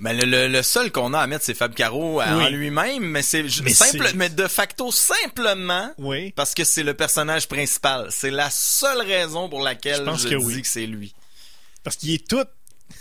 [SPEAKER 3] Mais le, le- le seul qu'on a à mettre, c'est Fab Caro euh, en lui-même, mais c'est simple, mais de facto simplement
[SPEAKER 1] oui.
[SPEAKER 3] parce que c'est le personnage principal. C'est la seule raison pour laquelle
[SPEAKER 1] Je pense
[SPEAKER 3] je
[SPEAKER 1] que
[SPEAKER 3] dis
[SPEAKER 1] oui.
[SPEAKER 3] que c'est lui.
[SPEAKER 1] Parce qu'il est tout.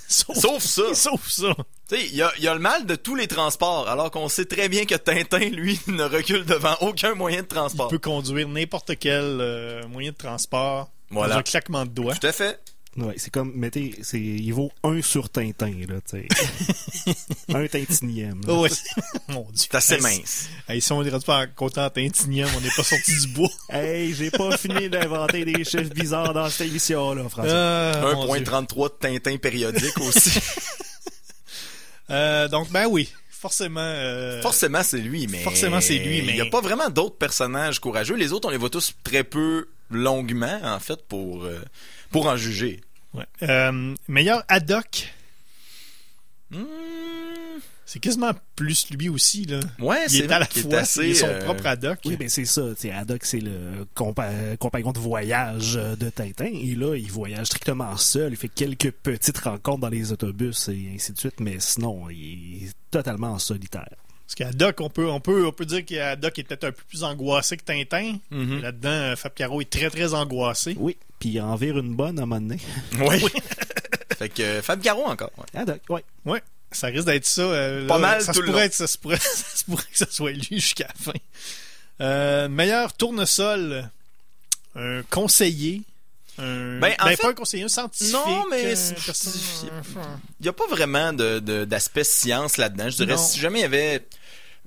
[SPEAKER 1] Sauf,
[SPEAKER 3] Sauf ça.
[SPEAKER 1] Sauf ça.
[SPEAKER 3] Tu sais, il y a, il y a le mal de tous les transports, alors qu'on sait très bien que Tintin, lui, ne recule devant aucun moyen de
[SPEAKER 1] Il
[SPEAKER 3] transport.
[SPEAKER 1] peut conduire n'importe quel euh, moyen de transport.
[SPEAKER 3] Voilà.
[SPEAKER 1] Dans un claquement de doigts.
[SPEAKER 3] Tout à fait.
[SPEAKER 2] Ouais, c'est comme, mettez, c'est, il vaut un sur Tintin, là, tu sais. un Tintinième. là.
[SPEAKER 1] Oh, ouais. Mon Dieu.
[SPEAKER 3] C'est assez mince.
[SPEAKER 1] hey, si on est rendu pas content Tintinium, on n'est pas sorti du bois.
[SPEAKER 2] Hey, j'ai pas fini d'inventer des chiffres bizarres dans cette émission-là, François.
[SPEAKER 1] Euh, mon Dieu.
[SPEAKER 3] 1.33 de Tintin périodique aussi.
[SPEAKER 1] Euh, donc, ben oui. Forcément. euh,
[SPEAKER 3] Forcément, c'est lui, mais.
[SPEAKER 1] Forcément, c'est lui, mais-
[SPEAKER 3] Il n'y a pas vraiment d'autres personnages courageux. Les autres, on les voit tous très peu longuement, en fait, pour, euh, pour en juger.
[SPEAKER 1] Ouais. Euh, meilleur ad hoc,
[SPEAKER 3] Hmm,
[SPEAKER 1] c'est quasiment plus lui aussi. Là.
[SPEAKER 3] ouais,
[SPEAKER 1] Il
[SPEAKER 3] c'est
[SPEAKER 1] est à la
[SPEAKER 3] est
[SPEAKER 1] fois
[SPEAKER 3] assez,
[SPEAKER 1] il est son
[SPEAKER 3] euh,
[SPEAKER 1] propre ad hoc.
[SPEAKER 2] Oui, ben c'est ça. Haddock, c'est le compa- compagnon de voyage euh, de Tintin. Et là, il voyage strictement seul. Il fait quelques petites rencontres dans les autobus et ainsi de suite. Mais sinon, il est totalement en solitaire.
[SPEAKER 1] Parce qu'à Doc, on peut, on peut, on peut dire qu'à Doc est peut-être un peu plus angoissé que Tintin.
[SPEAKER 3] mhm.
[SPEAKER 1] Là-dedans, euh, Fab Caro est très très angoissé.
[SPEAKER 2] Oui, puis il en vire une bonne à un moment donné.
[SPEAKER 3] Oui. fait que Fab Caro encore. ouais.
[SPEAKER 2] Haddock, ouais.
[SPEAKER 1] Ouais, ça risque d'être ça. euh,
[SPEAKER 3] Pas
[SPEAKER 1] là,
[SPEAKER 3] mal
[SPEAKER 1] ça
[SPEAKER 3] tout
[SPEAKER 1] se
[SPEAKER 3] le
[SPEAKER 1] pourrait
[SPEAKER 3] long.
[SPEAKER 1] être- ça, se pourrait, ça se pourrait que ce soit lui jusqu'à la fin. Euh, meilleur tournesol, un conseiller. Un...
[SPEAKER 3] Ben, en fait-
[SPEAKER 1] pas un conseiller, scientifique.
[SPEAKER 3] Non, mais
[SPEAKER 1] euh, personne-
[SPEAKER 3] Il n'y a pas vraiment de, de- d'aspect science là-dedans. Je dirais,
[SPEAKER 1] Non.
[SPEAKER 3] si jamais il y avait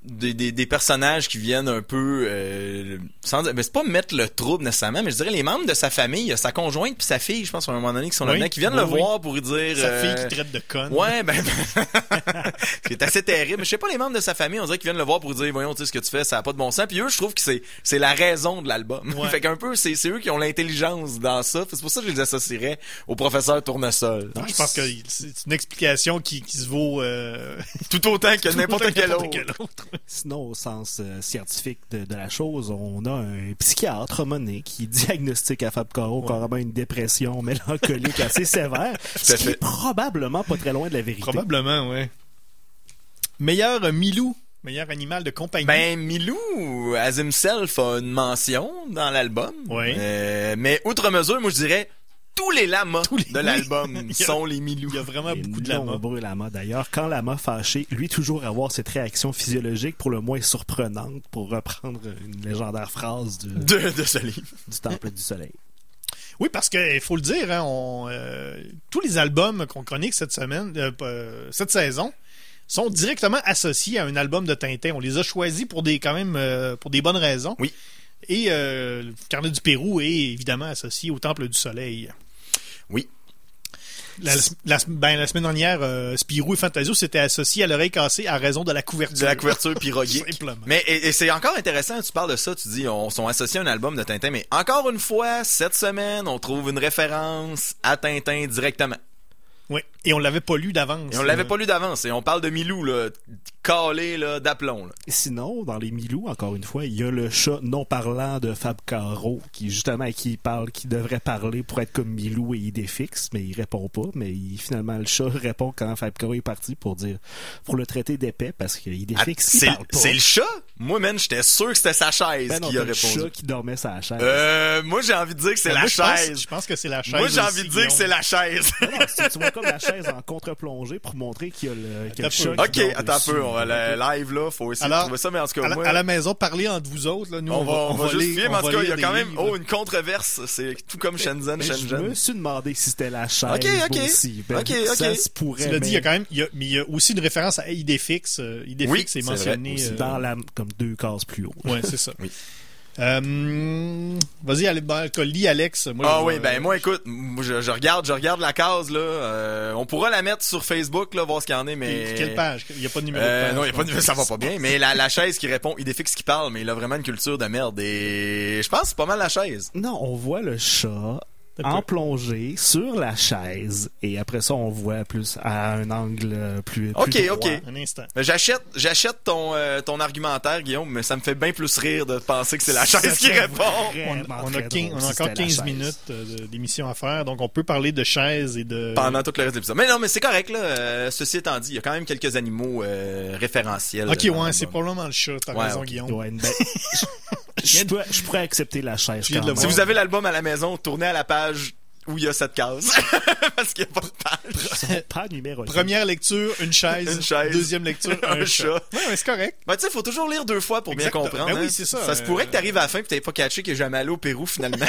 [SPEAKER 3] des, des, des personnages qui viennent un peu euh, sans mais c'est pas mettre le trouble nécessairement mais je dirais les membres de sa famille sa conjointe puis sa fille je pense à un moment donné qui sont
[SPEAKER 1] Oui,
[SPEAKER 3] là-dedans qui viennent
[SPEAKER 1] oui,
[SPEAKER 3] le
[SPEAKER 1] oui.
[SPEAKER 3] voir pour lui dire
[SPEAKER 1] Sa
[SPEAKER 3] euh,
[SPEAKER 1] fille qui traite de conne.
[SPEAKER 3] Ouais, ben, c'est assez terrible. Mais je sais pas, les membres de sa famille, on dirait qu'ils viennent le voir pour dire, voyons, tu sais, ce que tu fais, ça a pas de bon sens. Puis eux, je trouve que c'est, c'est la raison de l'album.
[SPEAKER 1] Ouais.
[SPEAKER 3] fait qu'un peu, c'est, c'est eux qui ont l'intelligence dans ça. C'est pour ça que je les associerais au professeur Tournesol.
[SPEAKER 1] Je pense que c'est une explication qui, qui se vaut euh,
[SPEAKER 3] Tout autant que n'importe quel autre.
[SPEAKER 2] Sinon, au sens euh, scientifique de, de la chose, on a un psychiatre Monet qui diagnostique à Fab Caro carrément une dépression mélancolique assez sévère, ce qui
[SPEAKER 3] fait.
[SPEAKER 2] est probablement pas très loin de la vérité.
[SPEAKER 1] Probablement, ouais. Meilleur euh, Milou, meilleur animal de compagnie.
[SPEAKER 3] Ben, Milou, as himself, a une mention dans l'album.
[SPEAKER 1] Ouais.
[SPEAKER 3] Euh, mais outre mesure, moi, je dirais, tous les lamas
[SPEAKER 1] les-
[SPEAKER 3] de l'album sont les Milou.
[SPEAKER 1] il y a vraiment beaucoup de lamas.
[SPEAKER 2] nombreux lamas. D'ailleurs, quand lama fâché, lui toujours avoir cette réaction physiologique pour le moins surprenante, pour reprendre une légendaire phrase du,
[SPEAKER 3] De, de ce livre.
[SPEAKER 2] du Temple du Soleil.
[SPEAKER 1] Oui, parce que il faut le dire, hein, on, euh, tous les albums qu'on chronique cette semaine, euh, euh, cette saison, sont directement associés à un album de Tintin. On les a choisis pour des quand même euh, pour des bonnes raisons.
[SPEAKER 3] Oui.
[SPEAKER 1] Et euh, le Carnet du Pérou est évidemment associé au Temple du Soleil.
[SPEAKER 3] Oui.
[SPEAKER 1] La, la- ben, la semaine dernière, euh, Spirou et Fantasio s'étaient associés à l'oreille cassée à raison de la couverture.
[SPEAKER 3] De la couverture.
[SPEAKER 1] Simplement.
[SPEAKER 3] Mais et, et c'est encore intéressant, tu parles de ça, tu dis on sont associés à un album de Tintin, mais encore une fois, cette semaine, on trouve une référence à Tintin directement.
[SPEAKER 1] Oui. Et on l'avait pas lu d'avance.
[SPEAKER 3] Et on l'avait
[SPEAKER 1] là.
[SPEAKER 3] pas lu d'avance. Et on parle de Milou, là, calé là, d'aplomb. Là.
[SPEAKER 2] Sinon, dans les Milou, encore une fois, il y a le chat non parlant de Fab Caro, qui justement qui parle, qui devrait parler pour être comme Milou et Idéfix, mais il répond pas. Mais il- finalement, le chat répond quand Fab Caro est parti pour dire, pour le traiter d'épais, parce que
[SPEAKER 3] Ah,
[SPEAKER 2] Idéfix, il
[SPEAKER 3] C'est
[SPEAKER 2] parle pas.
[SPEAKER 3] c'est le chat? Moi, man, j'étais sûr que c'était sa chaise
[SPEAKER 2] Ben non,
[SPEAKER 3] qui a
[SPEAKER 2] t'as le
[SPEAKER 3] répondu.
[SPEAKER 2] chat qui dormait la chaise.
[SPEAKER 3] Euh, moi, j'ai envie de dire que c'est
[SPEAKER 1] Ben,
[SPEAKER 3] la
[SPEAKER 1] moi, je pense-
[SPEAKER 3] chaise.
[SPEAKER 1] Je pense que c'est la chaise.
[SPEAKER 3] Moi, j'ai envie de dire que c'est la chaise.
[SPEAKER 2] Non, non, c'est- tu vois comme la chaise en contre-plongée pour montrer qu'il y a le, qu'il y a le
[SPEAKER 1] Attends
[SPEAKER 2] chat
[SPEAKER 3] ok,
[SPEAKER 2] dort
[SPEAKER 3] attends un peu, on va live là, faut essayer
[SPEAKER 1] Alors,
[SPEAKER 3] de trouver ça, mais en tout cas,
[SPEAKER 1] À la,
[SPEAKER 3] moi,
[SPEAKER 1] à la maison, parlez entre vous autres. Là, nous,
[SPEAKER 3] on, va, on va juste
[SPEAKER 1] lire-
[SPEAKER 3] mais
[SPEAKER 1] on
[SPEAKER 3] en tout cas, il y a quand même
[SPEAKER 1] livres.
[SPEAKER 3] oh, une controverse. C'est tout comme Shenzhen,
[SPEAKER 2] je
[SPEAKER 3] Shenzhen.
[SPEAKER 2] me suis demandé si c'était la chaise
[SPEAKER 3] Ok, ok.
[SPEAKER 2] aussi. Ben,
[SPEAKER 3] Ok, ok.
[SPEAKER 2] Ça se pourrait.
[SPEAKER 1] Tu l'as dit, il y
[SPEAKER 2] mais-
[SPEAKER 1] a quand même, il y a, mais il y a aussi une référence à Idéfix. Euh, Idéfix
[SPEAKER 3] Oui,
[SPEAKER 1] est
[SPEAKER 3] c'est
[SPEAKER 1] mentionné.
[SPEAKER 3] vrai, aussi.
[SPEAKER 1] euh,
[SPEAKER 2] dans la, comme deux cases plus haut.
[SPEAKER 1] Ouais, c'est ça.
[SPEAKER 3] Oui.
[SPEAKER 1] Euh, Vas-y, allez, ben, lis Alex. Moi,
[SPEAKER 3] Ah
[SPEAKER 1] je
[SPEAKER 3] oui, ben moi écoute, moi, je, je regarde, je regarde la case là. euh, on pourra la mettre sur Facebook là, voir ce qu'il y en est, mais.
[SPEAKER 1] Quelle page? Il n'y a pas de numéro
[SPEAKER 3] Euh,
[SPEAKER 1] de page.
[SPEAKER 3] non, y a pas de ça va pas bien. Mais la, la chaise qui répond, il défixe qui parle, mais il a vraiment une culture de merde. Et je pense que c'est pas mal la chaise.
[SPEAKER 2] Non, on voit le chat en plongée sur la chaise et après ça on voit plus à un angle plus, plus
[SPEAKER 3] Ok,
[SPEAKER 2] droit.
[SPEAKER 3] ok.
[SPEAKER 1] Un instant.
[SPEAKER 3] J'achète, j'achète ton, euh, ton argumentaire, Guillaume, mais ça me fait bien plus rire de penser que c'est la chaise qui répond.
[SPEAKER 1] On, on a,
[SPEAKER 2] très
[SPEAKER 1] 15
[SPEAKER 2] drôle
[SPEAKER 1] on a
[SPEAKER 2] si
[SPEAKER 1] encore
[SPEAKER 2] c'était la
[SPEAKER 1] 15
[SPEAKER 2] chaise.
[SPEAKER 1] minutes euh, de- d'émission à faire, donc on peut parler de chaises et de.
[SPEAKER 3] Pendant tout le reste de l'épisode. Mais non, mais c'est correct, là. Euh, ceci étant dit, il y a quand même quelques animaux euh, référentiels.
[SPEAKER 1] Ok, ouais, c'est probablement le chat. T'as
[SPEAKER 3] Ouais,
[SPEAKER 1] raison,
[SPEAKER 3] ok.
[SPEAKER 1] Guillaume.
[SPEAKER 2] Ouais, une belle- je, pourrais, je pourrais accepter la chaise quand même.
[SPEAKER 3] Si vous avez l'album à la maison, tournez à la page où il y a cette case. Parce qu'il n'y a pas de page.
[SPEAKER 2] Pas numéro
[SPEAKER 1] Première lecture, une chaise.
[SPEAKER 3] Une chaise.
[SPEAKER 1] Deuxième lecture, un,
[SPEAKER 3] Un
[SPEAKER 1] chat.
[SPEAKER 3] chat.
[SPEAKER 1] Ouais, c'est correct.
[SPEAKER 3] Ben, tu sais, faut toujours lire deux fois pour bien comprendre.
[SPEAKER 1] Ben oui,
[SPEAKER 3] hein.
[SPEAKER 1] c'est ça.
[SPEAKER 3] Ça se pourrait que t'arrives à la fin et que t'aies pas catché qu'il est jamais allé au Pérou, finalement.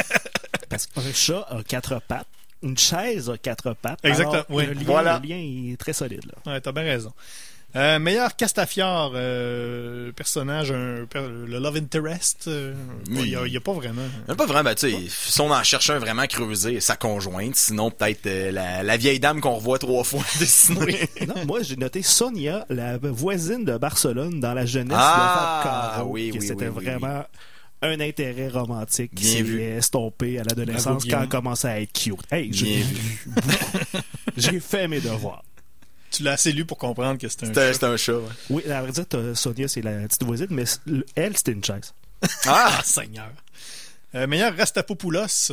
[SPEAKER 2] Parce qu'un chat a quatre pattes. Une chaise a quatre pattes.
[SPEAKER 1] Exactement,
[SPEAKER 2] Alors,
[SPEAKER 1] oui.
[SPEAKER 2] Le lien,
[SPEAKER 3] Voilà.
[SPEAKER 2] le lien est très solide. Là.
[SPEAKER 1] Ouais, t'as bien raison. Euh, meilleur Castafiore, euh, personnage, un, le love interest, euh, il
[SPEAKER 3] Oui.
[SPEAKER 1] n'y a, pas vraiment.
[SPEAKER 3] Même pas vraiment, tu sais, si on en cherche un vraiment creusé, sa conjointe, sinon peut-être euh, la, la vieille dame qu'on revoit trois fois dessinée.
[SPEAKER 2] non, moi j'ai noté Sonia, la voisine de Barcelone dans la jeunesse
[SPEAKER 3] Ah,
[SPEAKER 2] de Fab Caro,
[SPEAKER 3] oui,
[SPEAKER 2] que
[SPEAKER 3] oui,
[SPEAKER 2] c'était
[SPEAKER 3] oui, oui,
[SPEAKER 2] vraiment un intérêt romantique qui
[SPEAKER 3] Bien
[SPEAKER 2] s'est
[SPEAKER 3] vu.
[SPEAKER 2] estompé à l'adolescence quand elle commençait à être cute. Hey. J'ai fait mes devoirs.
[SPEAKER 1] Tu l'as assez lu pour comprendre que c'était un chat.
[SPEAKER 3] c'était un chat, ouais.
[SPEAKER 2] Oui, à vrai dire, Sonia, c'est la petite voisine, mais elle, c'était une chaise.
[SPEAKER 3] Ah!
[SPEAKER 1] Ah, Seigneur. Euh, meilleur Rastapopoulos.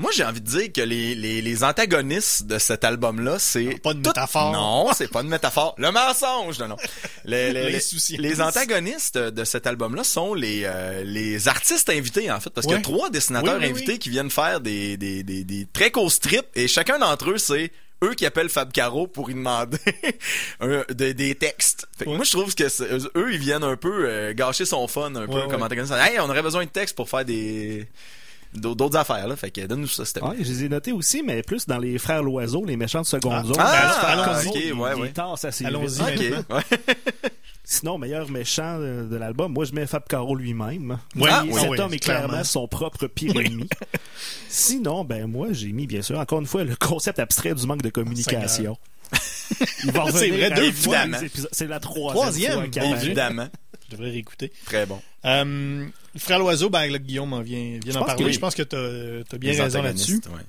[SPEAKER 3] Moi, j'ai envie de dire que les, les, les antagonistes de cet album-là, c'est...
[SPEAKER 1] Pas de
[SPEAKER 3] tout-
[SPEAKER 1] métaphore.
[SPEAKER 3] Non, c'est pas de métaphore. Le mensonge, non, non. Les, les, les, antagonistes de cet album-là sont les, euh, les artistes invités, en fait, parce qu'il y a trois dessinateurs
[SPEAKER 1] Oui, oui,
[SPEAKER 3] invités
[SPEAKER 1] oui.
[SPEAKER 3] qui viennent faire des, des, des, des très courts strips, et chacun d'entre eux, c'est eux qui appellent Fab Caro pour y demander un- de- des textes. Fait que
[SPEAKER 1] Ouais.
[SPEAKER 3] Moi, je trouve que eux, ils viennent un peu euh, gâcher son fun, un peu,
[SPEAKER 1] Ouais,
[SPEAKER 3] comme ça. Hey, on aurait besoin de textes pour faire des d'autres affaires, là. Fait que donne-nous ça, c'était
[SPEAKER 2] Ouais, je les ai notés aussi, mais plus dans les frères Loiseau, les méchants de seconde
[SPEAKER 1] Ah.
[SPEAKER 2] zone.
[SPEAKER 3] Ah,
[SPEAKER 2] Ben,
[SPEAKER 1] allons-y.
[SPEAKER 2] comme
[SPEAKER 3] ok, ouais, ouais.
[SPEAKER 1] Allons-y.
[SPEAKER 2] vite. Sinon, meilleur méchant de, l'album, moi je mets Fab Caro lui-même.
[SPEAKER 1] Oui,
[SPEAKER 3] Ah,
[SPEAKER 1] oui,
[SPEAKER 2] Cet
[SPEAKER 1] oui,
[SPEAKER 2] homme est clairement
[SPEAKER 1] clairement.
[SPEAKER 2] son propre pire ennemi. Sinon, ben moi j'ai mis bien sûr encore une fois le concept abstrait du manque de communication. Il va
[SPEAKER 1] C'est vrai, deux
[SPEAKER 3] fois.
[SPEAKER 2] C'est la troisième,
[SPEAKER 1] Troisième.
[SPEAKER 3] Évidemment.
[SPEAKER 1] Je devrais réécouter.
[SPEAKER 3] Très bon.
[SPEAKER 1] Euh, frère Loiseau, ben, là, Guillaume en vient, vient d'en
[SPEAKER 2] pense
[SPEAKER 1] parler. Je pense que t'as as bien raison là-dessus.
[SPEAKER 3] ouais.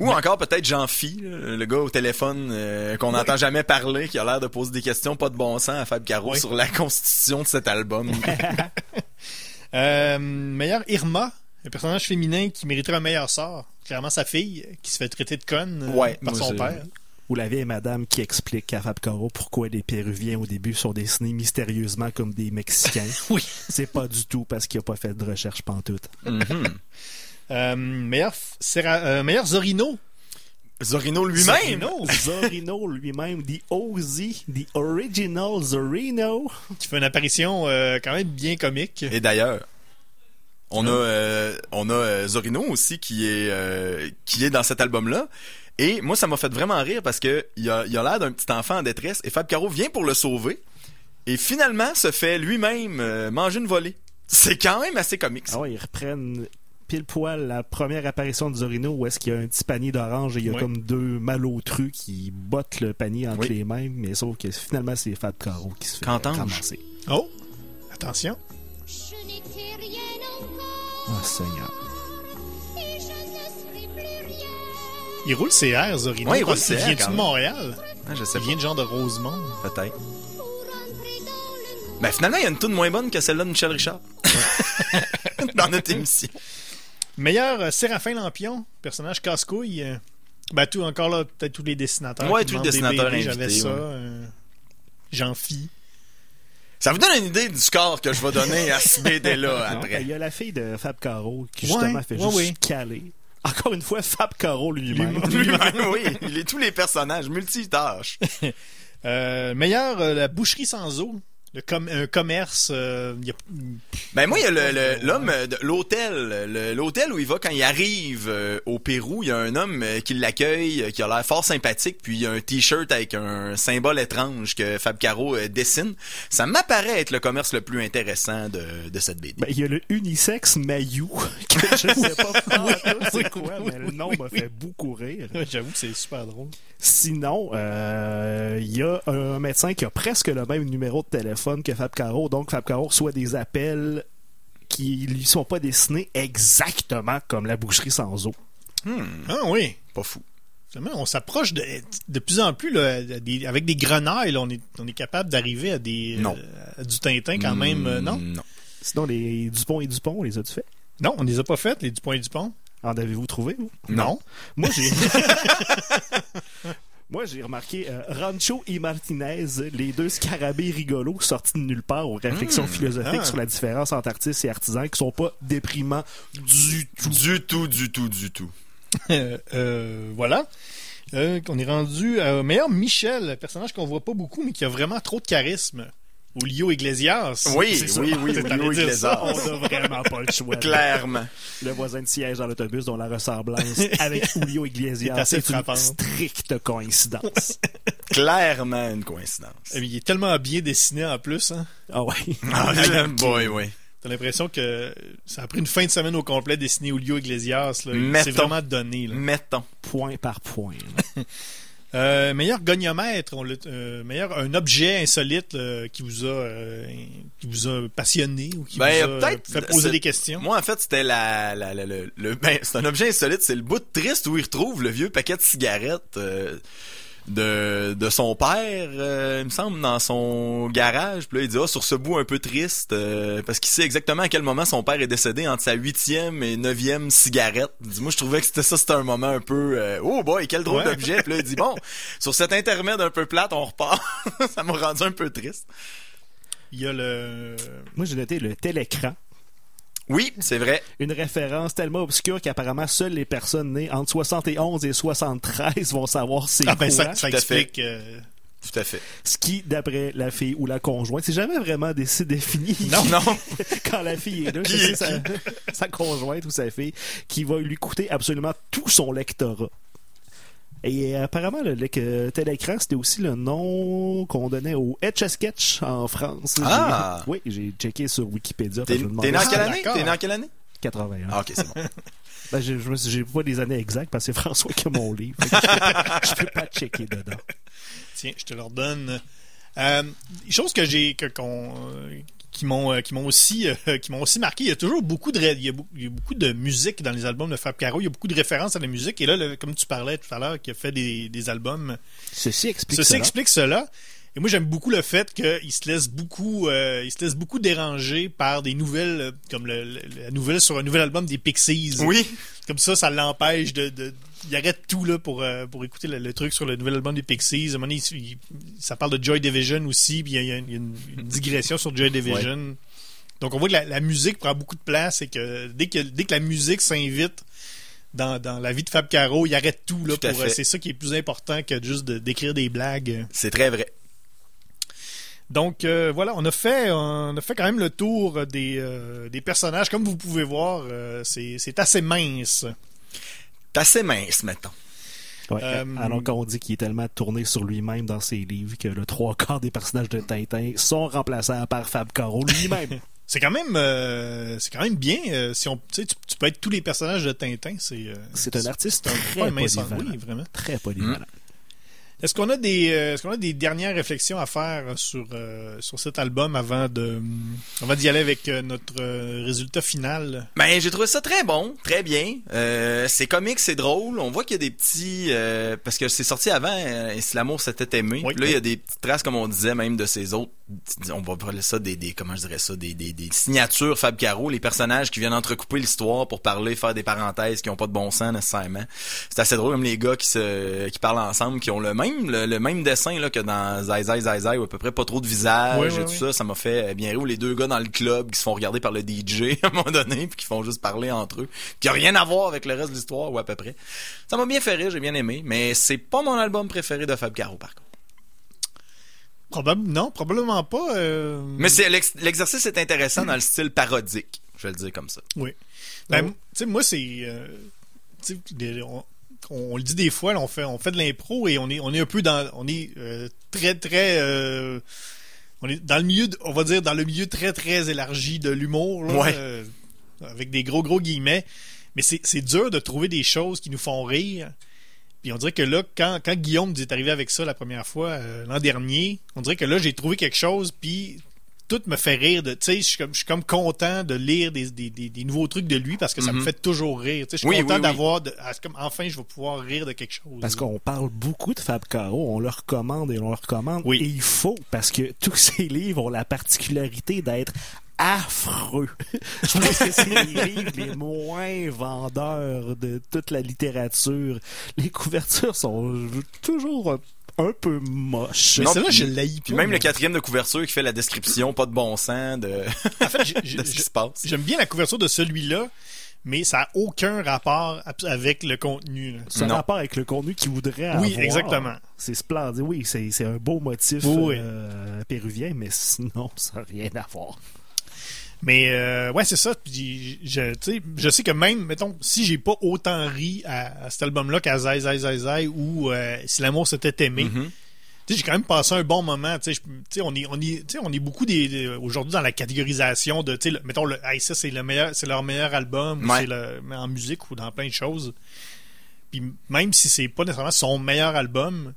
[SPEAKER 3] Ou encore peut-être Jean-Phi, là, le gars au téléphone euh, qu'on n'entend jamais parler, qui a l'air de poser des questions pas de bon sens à Fab Caro
[SPEAKER 1] Oui.
[SPEAKER 3] sur la constitution de cet album.
[SPEAKER 1] Euh, meilleur Irma, un personnage féminin qui mériterait un meilleur sort. Clairement, sa fille, qui se fait traiter de conne euh,
[SPEAKER 3] Ouais,
[SPEAKER 1] par son père.
[SPEAKER 2] Ou la vieille madame qui explique à Fab Caro pourquoi les Péruviens au début sont dessinés mystérieusement comme des Mexicains.
[SPEAKER 1] Oui.
[SPEAKER 2] C'est pas du tout parce qu'il a pas fait de recherche pantoute.
[SPEAKER 3] Mhm.
[SPEAKER 1] Euh, meilleur, euh, meilleur Zorino.
[SPEAKER 3] Zorino lui-même.
[SPEAKER 1] Zorino,
[SPEAKER 2] Zorino lui-même, the OZ, the original Zorino.
[SPEAKER 1] qui fait une apparition euh, quand même bien comique.
[SPEAKER 3] Et d'ailleurs, on a euh, on a euh, Zorino aussi qui est euh, qui est dans cet album-là. Et moi, ça m'a fait vraiment rire parce que il a il a l'air d'un petit enfant en détresse et Fab Caro vient pour le sauver et finalement se fait lui-même euh, manger une volée. C'est quand même assez comique. ça.
[SPEAKER 2] Ah ouais, ils reprennent pile poil la première apparition de Zorino où est-ce qu'il y a un petit panier d'orange et il y a comme deux malotrus qui bottent le panier entre
[SPEAKER 3] Oui.
[SPEAKER 2] les mains, mais sauf que finalement c'est Fab Caro qui se fait ramasser.
[SPEAKER 1] Oh, attention.
[SPEAKER 4] Je n'étais rien encore.
[SPEAKER 2] Oh Seigneur.
[SPEAKER 4] Et je ne serai plus rien.
[SPEAKER 1] Il roule ses airs, Zorino.
[SPEAKER 3] Ouais, il roule
[SPEAKER 1] Parce qu'il
[SPEAKER 3] ses airs,
[SPEAKER 1] vient de. Montréal.
[SPEAKER 3] Ah, je sais
[SPEAKER 1] Il vient de genre de Rosemont.
[SPEAKER 3] pas. Peut-être.
[SPEAKER 4] Le
[SPEAKER 3] Ben finalement, il y a une tune moins bonne que celle-là de Michel Richard. dans notre émission.
[SPEAKER 1] Meilleur euh, Séraphin Lampion, personnage casse-couille. euh, Ben, tout, encore là, peut-être tous les dessinateurs.
[SPEAKER 3] Ouais, tous les dessinateurs
[SPEAKER 1] BD, J'avais ça.
[SPEAKER 3] ouais.
[SPEAKER 1] euh, Jean-Phi.
[SPEAKER 3] Ça vous donne une idée du score que je vais donner à ce BD-là
[SPEAKER 2] Non, ben,
[SPEAKER 3] après.
[SPEAKER 2] Il y a la fille de Fab Caro qui
[SPEAKER 1] Ouais,
[SPEAKER 2] justement fait
[SPEAKER 1] ouais,
[SPEAKER 2] juste
[SPEAKER 1] oui.
[SPEAKER 2] caler. Encore une fois, Fab Caro lui-même.
[SPEAKER 3] Lui-même, oui. Il est tous les personnages, multitâches.
[SPEAKER 1] Euh, meilleur, euh, la boucherie sans eau. Le com- un commerce. euh, il y a-
[SPEAKER 3] Ben moi, il y a l'homme de l'hôtel. L'hôtel où il va quand il arrive euh, au Pérou, il y a un homme euh, qui l'accueille, euh, qui a l'air fort sympathique, puis il y a un t-shirt avec un symbole étrange que Fab Caro euh, dessine. Ça m'apparaît être le commerce le plus intéressant de, de cette BD.
[SPEAKER 2] Ben, il y a le unisex Mayou, que je sais pas pas c'est quoi, mais le nom m'a fait beaucoup rire.
[SPEAKER 1] J'avoue que c'est super drôle.
[SPEAKER 2] Sinon, euh, il y a un médecin qui a presque le même numéro de téléphone que Fab Caro, donc Fab Caro reçoit des appels qui lui sont pas destinés exactement comme la boucherie sans eau.
[SPEAKER 3] Hmm,
[SPEAKER 1] Ah oui.
[SPEAKER 3] pas fou.
[SPEAKER 1] On s'approche de, de plus en plus là, des- avec des grenailles. là, on, est, on est capable d'arriver à des
[SPEAKER 3] Non.
[SPEAKER 1] euh, à du Tintin quand même. euh, non,
[SPEAKER 3] Non.
[SPEAKER 2] Sinon, les Dupont et Dupont, on les a-tu fait?
[SPEAKER 1] non, on les a pas faites les Dupont et Dupont.
[SPEAKER 2] En avez-vous trouvé, vous?
[SPEAKER 1] Non.
[SPEAKER 2] Moi, j'ai. Moi, j'ai remarqué euh, Rancho et Martinez, les deux scarabées rigolos sortis de nulle part aux réflexions philosophiques
[SPEAKER 1] Ah.
[SPEAKER 2] sur la différence entre artistes et artisans qui sont pas déprimants du tout.
[SPEAKER 3] Du tout, du tout, du tout.
[SPEAKER 1] Euh, euh, voilà. Euh, on est rendu au meilleur Michel, un personnage qu'on voit pas beaucoup, mais qui a vraiment trop de charisme. Julio Iglesias.
[SPEAKER 3] Oui,
[SPEAKER 1] ça.
[SPEAKER 3] oui, oui,
[SPEAKER 1] dire ça.
[SPEAKER 3] Iglesias.
[SPEAKER 2] On a vraiment pas le choix.
[SPEAKER 3] Clairement.
[SPEAKER 2] Le voisin de siège dans l'autobus dont la ressemblance avec Julio Iglesias
[SPEAKER 1] C'est
[SPEAKER 2] c'est une stricte coïncidence.
[SPEAKER 3] Clairement une coïncidence.
[SPEAKER 1] Eh Il est tellement bien dessiné en plus. Hein.
[SPEAKER 2] Ah ouais.
[SPEAKER 3] Ah, boy, oui.
[SPEAKER 1] T'as l'impression que ça a pris une fin de semaine au complet dessiner Julio Iglesias. C'est vraiment donné. Là.
[SPEAKER 3] Mettons.
[SPEAKER 2] Point par point.
[SPEAKER 1] Euh, meilleur goniomètre, on l'a- euh, meilleur un objet insolite là, qui vous a euh, qui vous a passionné ou qui
[SPEAKER 3] Ben,
[SPEAKER 1] vous a fait poser des questions?
[SPEAKER 3] Moi, en fait, c'était la, la, la- le, le- ben, c'est un objet insolite. C'est le bout de triste où il retrouve le vieux paquet de cigarettes euh, de, de son père, euh, il me semble, dans son garage. Puis là, il dit, ah, sur ce bout un peu triste, euh, parce qu'il sait exactement à quel moment son père est décédé entre sa huitième et neuvième cigarette. Il dit, moi, je trouvais que c'était ça, c'était un moment un peu, euh, oh boy, quel drôle
[SPEAKER 1] Ouais.
[SPEAKER 3] d'objet. Puis là, il dit, bon, sur cet intermède un peu plate, on repart. ça m'a rendu un peu triste.
[SPEAKER 1] Il y a le
[SPEAKER 2] Moi, j'ai noté le télécran.
[SPEAKER 3] Oui, c'est vrai.
[SPEAKER 2] Une référence tellement obscure qu'apparemment seules les personnes nées entre 71 et 73 vont savoir c'est
[SPEAKER 1] Ah ben
[SPEAKER 2] quoi.
[SPEAKER 1] ça, ça
[SPEAKER 3] Tout à fait.
[SPEAKER 1] explique. euh,
[SPEAKER 3] Tout à fait.
[SPEAKER 2] Ce qui, d'après la fille ou la conjointe, c'est jamais vraiment décidé défini.
[SPEAKER 3] Non, non.
[SPEAKER 2] quand la fille est là, c'est
[SPEAKER 3] est
[SPEAKER 2] sa, sa conjointe ou sa fille qui va lui coûter absolument tout son lectorat. Et euh, apparemment, le tel écran, c'était aussi le nom qu'on donnait au Etch a Sketch en France.
[SPEAKER 3] Ah!
[SPEAKER 2] Oui, j'ai checké sur Wikipédia.
[SPEAKER 3] T'es né en quelle année? T'es né en quelle année?
[SPEAKER 2] 81.
[SPEAKER 3] Ah, ok, c'est bon.
[SPEAKER 2] Ben, je, pas des années exactes parce que c'est François qui a mon livre. Je, peux pas, je peux pas checker dedans.
[SPEAKER 1] Tiens, je te leur donne. Euh, chose que j'ai que qu'on euh, qui m'ont euh, qui m'ont aussi euh, qui m'ont aussi marqué. Il y a toujours beaucoup de il y a beaucoup, il y a beaucoup de musique dans les albums de Fab Caro. Il y a beaucoup de références à la musique. Et là, le- comme tu parlais tout à l'heure, qui a fait des, des albums.
[SPEAKER 2] Ceci explique
[SPEAKER 1] Ceci
[SPEAKER 2] cela.
[SPEAKER 1] explique cela. Et moi, j'aime beaucoup le fait qu'il se laisse beaucoup, euh, il se laisse beaucoup déranger par des nouvelles, euh, comme le, le- la nouvelle sur un nouvel album des Pixies.
[SPEAKER 3] Oui.
[SPEAKER 1] Comme ça, ça l'empêche de, de- il arrête tout là pour euh, pour écouter le, le truc sur le nouvel album des Pixies. À un moment donné, il- il- ça parle de Joy Division aussi, puis il y a, il y a une, une- digression sur Joy Division. Donc on voit que la, la musique prend beaucoup de place et que dès que dès que la musique s'invite dans, dans la vie de Fab Caro, il arrête tout là
[SPEAKER 3] Tout à
[SPEAKER 1] pour euh, c'est ça qui est plus important que juste de- d'écrire des blagues.
[SPEAKER 3] C'est très vrai.
[SPEAKER 1] Donc euh, voilà, on a fait on a fait quand même le tour des, euh, des personnages. Comme vous pouvez voir, euh, c'est c'est assez mince.
[SPEAKER 3] T'es assez mince, maintenant.
[SPEAKER 2] Ouais,
[SPEAKER 1] Euh,
[SPEAKER 2] alors qu'on dit qu'il est tellement tourné sur lui-même dans ses livres que le trois quarts des personnages de Tintin sont remplaçables par Fab Caro lui-même.
[SPEAKER 1] C'est quand même euh, c'est quand même bien euh, si on tu, peux être tous les personnages de Tintin, c'est euh,
[SPEAKER 2] C'est un artiste
[SPEAKER 1] c'est un
[SPEAKER 2] très polyvalent.
[SPEAKER 1] oui, vraiment.
[SPEAKER 2] Très polyvalent.
[SPEAKER 1] Est-ce qu'on a des euh, est-ce qu'on a des dernières réflexions à faire sur euh, sur cet album avant de d'y aller avec euh, notre euh, résultat final?
[SPEAKER 3] Ben, j'ai trouvé ça très bon, très bien. Euh, c'est comique, c'est drôle. On voit qu'il y a des petits... euh, parce que c'est sorti avant, euh, Si l'amour s'était aimé.
[SPEAKER 1] Oui.
[SPEAKER 3] Là, il y a des petites traces, comme on disait, même de ces autres... On va parler ça des, des... Comment je dirais ça? Des, des, des signatures Fab Caro, les personnages qui viennent entrecouper l'histoire pour parler, faire des parenthèses qui ont pas de bon sens nécessairement. C'est assez drôle, comme les gars qui se qui parlent ensemble, qui ont le même le, le même dessin là que dans Zai Zai Zai Zai, où à peu près pas trop de visage
[SPEAKER 1] Oui,
[SPEAKER 3] et tout
[SPEAKER 1] oui.
[SPEAKER 3] ça. Ça m'a fait euh, bien rire. Ou les deux gars dans le club qui se font regarder par le DJ à un moment donné, puis qui font juste parler entre eux, qui a rien à voir avec le reste de l'histoire ou à peu près. Ça m'a bien fait rire, j'ai bien aimé, mais c'est pas mon album préféré de Fab Caro par contre.
[SPEAKER 1] Probable non, probablement pas. euh,
[SPEAKER 3] Mais c'est l'exercice est intéressant dans le style parodique, je vais le dire comme ça.
[SPEAKER 1] Oui. Ben, tu sais, moi, c'est. euh, on, on le dit des fois, là, on fait, on fait de l'impro et on est, on est un peu dans. On est euh, très, très. on est dans le milieu, de- on va dire, dans le milieu très, très élargi de l'humour,
[SPEAKER 3] Ouais.
[SPEAKER 1] avec des gros, gros guillemets. Mais c'est dur de trouver des choses qui nous font rire. Puis on dirait que là, quand, quand Guillaume nous est arrivé avec ça la première fois euh, l'an dernier, on dirait que là, j'ai trouvé quelque chose, puis tout me fait rire. de Tu sais, je suis comme, je suis comme content de lire des, des, des, des nouveaux trucs de lui parce que ça me
[SPEAKER 3] Mhm.
[SPEAKER 1] fait toujours rire. Tu sais, je suis
[SPEAKER 3] Oui,
[SPEAKER 1] content
[SPEAKER 3] oui, oui.
[SPEAKER 1] d'avoir... comme, enfin, je vais pouvoir rire de quelque chose.
[SPEAKER 2] Parce qu'on parle beaucoup de Fab Caro, on le recommande et on le recommande.
[SPEAKER 1] Oui.
[SPEAKER 2] Et il faut, parce que tous ces livres ont la particularité d'être affreux. Je pense que c'est les livres les moins vendeurs de toute la littérature. Les couvertures sont toujours un peu moches.
[SPEAKER 1] Mais
[SPEAKER 3] Non, puis-
[SPEAKER 1] je
[SPEAKER 3] Puis
[SPEAKER 1] pas,
[SPEAKER 3] même
[SPEAKER 1] moi.
[SPEAKER 3] le quatrième de couverture qui fait la description, pas de bon sens de,
[SPEAKER 1] En fait,
[SPEAKER 3] de ce qui se passe.
[SPEAKER 1] j'aime bien la couverture de celui-là, mais ça n'a aucun rapport avec le contenu. là.
[SPEAKER 2] Ça a
[SPEAKER 3] Non.
[SPEAKER 2] rapport avec le contenu qu'il voudrait
[SPEAKER 1] Oui,
[SPEAKER 2] avoir.
[SPEAKER 1] exactement.
[SPEAKER 2] C'est splendide. Oui, c'est c'est un beau motif
[SPEAKER 1] Oui.
[SPEAKER 2] euh, péruvien, mais sinon, ça n'a rien à voir.
[SPEAKER 1] Mais euh, ouais, c'est ça. Puis je, sais, je sais que même, mettons, si j'ai pas autant ri à, à cet album-là qu'à Zai Zai Zai Zai ou euh, Si l'amour s'était aimé,
[SPEAKER 3] Mhm.
[SPEAKER 1] sais, j'ai quand même passé un bon moment. On est, on est, on est beaucoup des, aujourd'hui dans la catégorisation de, le- mettons, le, hey, ça c'est le meilleur, c'est leur meilleur album,
[SPEAKER 3] Ouais.
[SPEAKER 1] le, en musique ou dans plein de choses. Puis même si c'est pas nécessairement son meilleur album,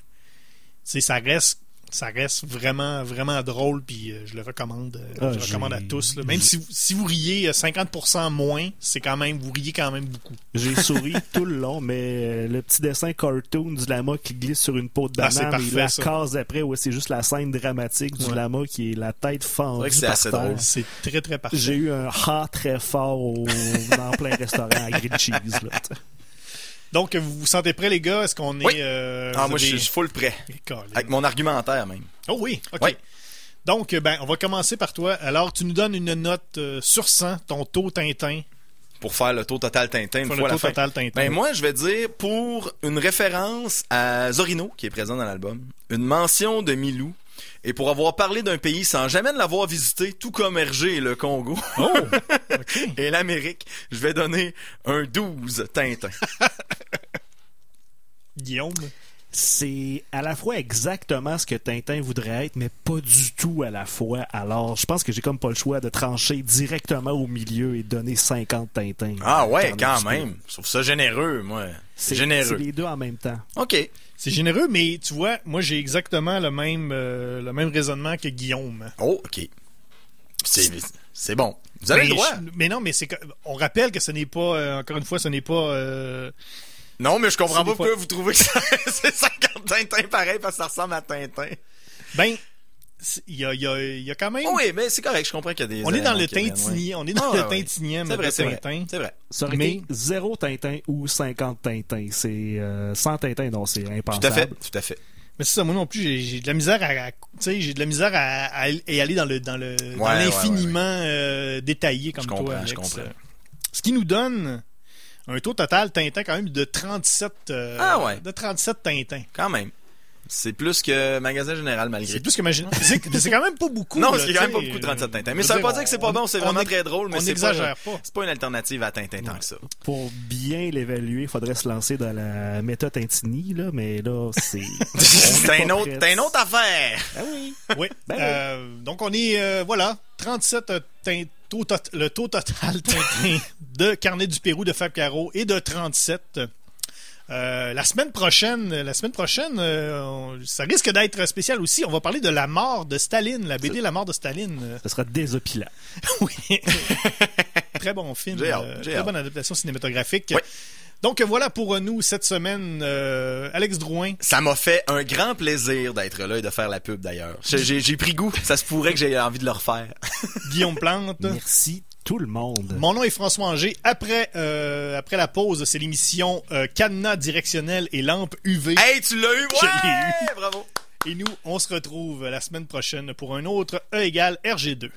[SPEAKER 1] ça reste, ça reste vraiment, vraiment drôle. Puis euh, je le recommande, euh,
[SPEAKER 2] Ah,
[SPEAKER 1] je le recommande à tous. là. Même si, si vous riez euh, 50% moins, c'est quand même, vous riez quand même beaucoup.
[SPEAKER 2] J'ai souri tout le long, mais euh, le petit dessin cartoon du lama qui glisse sur une peau de
[SPEAKER 1] Ah, c'est
[SPEAKER 2] banane et la
[SPEAKER 1] ça.
[SPEAKER 2] case après, ouais, c'est juste la scène dramatique du
[SPEAKER 1] Ouais.
[SPEAKER 2] lama qui est la tête fendue
[SPEAKER 3] vrai que c'est
[SPEAKER 2] par
[SPEAKER 3] assez
[SPEAKER 2] terre.
[SPEAKER 3] drôle.
[SPEAKER 1] C'est très, très parfait.
[SPEAKER 2] J'ai eu un ha très fort au- dans plein restaurant à grilled cheese. Là.
[SPEAKER 1] Donc, vous vous sentez prêts, les gars? Est-ce qu'on est. Euh,
[SPEAKER 3] Ah, moi, je suis full prêt. Avec mon argumentaire, même.
[SPEAKER 1] Oh oui, ok.
[SPEAKER 3] Oui.
[SPEAKER 1] Donc, euh, ben, on va commencer par toi. Alors, tu nous donnes une note euh, sur 100, ton taux Tintin.
[SPEAKER 3] Pour faire le taux total Tintin une
[SPEAKER 1] Pour le
[SPEAKER 3] fois la
[SPEAKER 1] taux
[SPEAKER 3] fin.
[SPEAKER 1] total Tintin.
[SPEAKER 3] Ben moi, je vais dire pour une référence à Zorino, qui est présent dans l'album, une mention de Milou, et pour avoir parlé d'un pays sans jamais l'avoir visité, tout comme Hergé et le Congo
[SPEAKER 1] Oh!
[SPEAKER 3] Et l'Amérique, je vais donner un 12 Tintin.
[SPEAKER 1] Guillaume.
[SPEAKER 2] C'est à la fois exactement ce que Tintin voudrait être, mais pas du tout à la fois. Alors, je pense que j'ai comme pas le choix de trancher directement au milieu et donner 50 Tintin.
[SPEAKER 3] Ah ouais, quand même. Je trouve ça généreux, moi.
[SPEAKER 2] C'est
[SPEAKER 3] généreux.
[SPEAKER 2] C'est les deux en même temps.
[SPEAKER 3] OK.
[SPEAKER 1] C'est généreux, mais tu vois, moi, j'ai exactement le même, euh, le même raisonnement que Guillaume.
[SPEAKER 3] Oh, OK. C'est c'est bon. Vous avez
[SPEAKER 1] mais,
[SPEAKER 3] le droit.
[SPEAKER 1] je- mais non, mais c'est que- on rappelle que ce n'est pas, euh, encore une fois, ce n'est pas. euh,
[SPEAKER 3] Non, mais je comprends pas pourquoi
[SPEAKER 1] fois-
[SPEAKER 3] vous trouvez que c'est 50 Tintin pareil parce que ça ressemble à Tintin.
[SPEAKER 1] ben, il y a, il y, a, il y a quand même.
[SPEAKER 3] Oh oui, mais c'est correct, je comprends qu'il y a des
[SPEAKER 1] on est dans le
[SPEAKER 3] ouais.
[SPEAKER 1] on est dans
[SPEAKER 3] Ah,
[SPEAKER 1] le
[SPEAKER 3] ouais.
[SPEAKER 1] tintinième
[SPEAKER 3] C'est vrai,
[SPEAKER 1] de
[SPEAKER 3] c'est vrai.
[SPEAKER 1] Tintin.
[SPEAKER 3] C'est vrai.
[SPEAKER 2] Ça aurait
[SPEAKER 1] Mais-
[SPEAKER 2] été 0 Tintin ou 50 Tintin. C'est euh, 100 Tintin, donc c'est
[SPEAKER 3] Tout
[SPEAKER 2] impensable.
[SPEAKER 3] à fait, tout à fait.
[SPEAKER 1] Mais c'est ça, moi non plus, j'ai- de la misère à, sais, j'ai de la misère à, à aller- à aller dans le dans le dans
[SPEAKER 3] Ouais,
[SPEAKER 1] l'infiniment euh, détaillé comme
[SPEAKER 3] Je
[SPEAKER 1] toi,
[SPEAKER 3] comprends,
[SPEAKER 1] Alex.
[SPEAKER 3] je comprends.
[SPEAKER 1] Ce qui nous donne un taux total Tintin quand même de 37 euh,
[SPEAKER 3] Ah ouais.
[SPEAKER 1] de 37 Tintin.
[SPEAKER 3] Quand même. C'est plus que Magasin Général malgré
[SPEAKER 1] C'est plus que imagine. C'est c'est quand même pas beaucoup.
[SPEAKER 3] Non, c'est quand même pas beaucoup 37 Tintin. Mais ça veut pas dire que c'est pas
[SPEAKER 1] on-
[SPEAKER 3] bon, c'est vraiment très drôle, mais
[SPEAKER 1] on
[SPEAKER 3] c'est
[SPEAKER 1] n'exagère
[SPEAKER 3] pas, c'est pas une alternative à Tintin tant que ça.
[SPEAKER 2] Pour bien l'évaluer, il faudrait se lancer dans la méthode Tintini, là, mais là, c'est...
[SPEAKER 3] c'est une autre affaire.
[SPEAKER 2] Ah oui.
[SPEAKER 1] Oui.
[SPEAKER 2] Ben.
[SPEAKER 1] Euh, donc on est euh, voilà 37 euh, tin- taux tot- le taux total Tintin de Carnet du Pérou de Fab Caro et de 37. Euh, la semaine prochaine, la semaine prochaine, euh, on- ça risque d'être spécial aussi. On va parler de la mort de Staline, la BD La mort de Staline.
[SPEAKER 2] Ce sera désopilant.
[SPEAKER 1] oui. très bon film, euh, très bonne adaptation cinématographique.
[SPEAKER 3] Oui.
[SPEAKER 1] Donc voilà pour nous cette semaine, euh, Alex Drouin.
[SPEAKER 3] Ça m'a fait un grand plaisir d'être là et de faire la pub d'ailleurs. J'ai- pris goût. Ça se pourrait que j'ai envie de le refaire.
[SPEAKER 1] Guillaume Plante.
[SPEAKER 2] Merci tout le monde.
[SPEAKER 1] Mon nom est François Anger. Après, euh, après la pause, c'est l'émission euh, Cadenas directionnel et lampe UV.
[SPEAKER 3] Hey, tu l'as eu?
[SPEAKER 1] Je l'ai
[SPEAKER 3] Ouais! Bravo.
[SPEAKER 1] Et nous, on se retrouve la semaine prochaine pour un autre E égale RG2.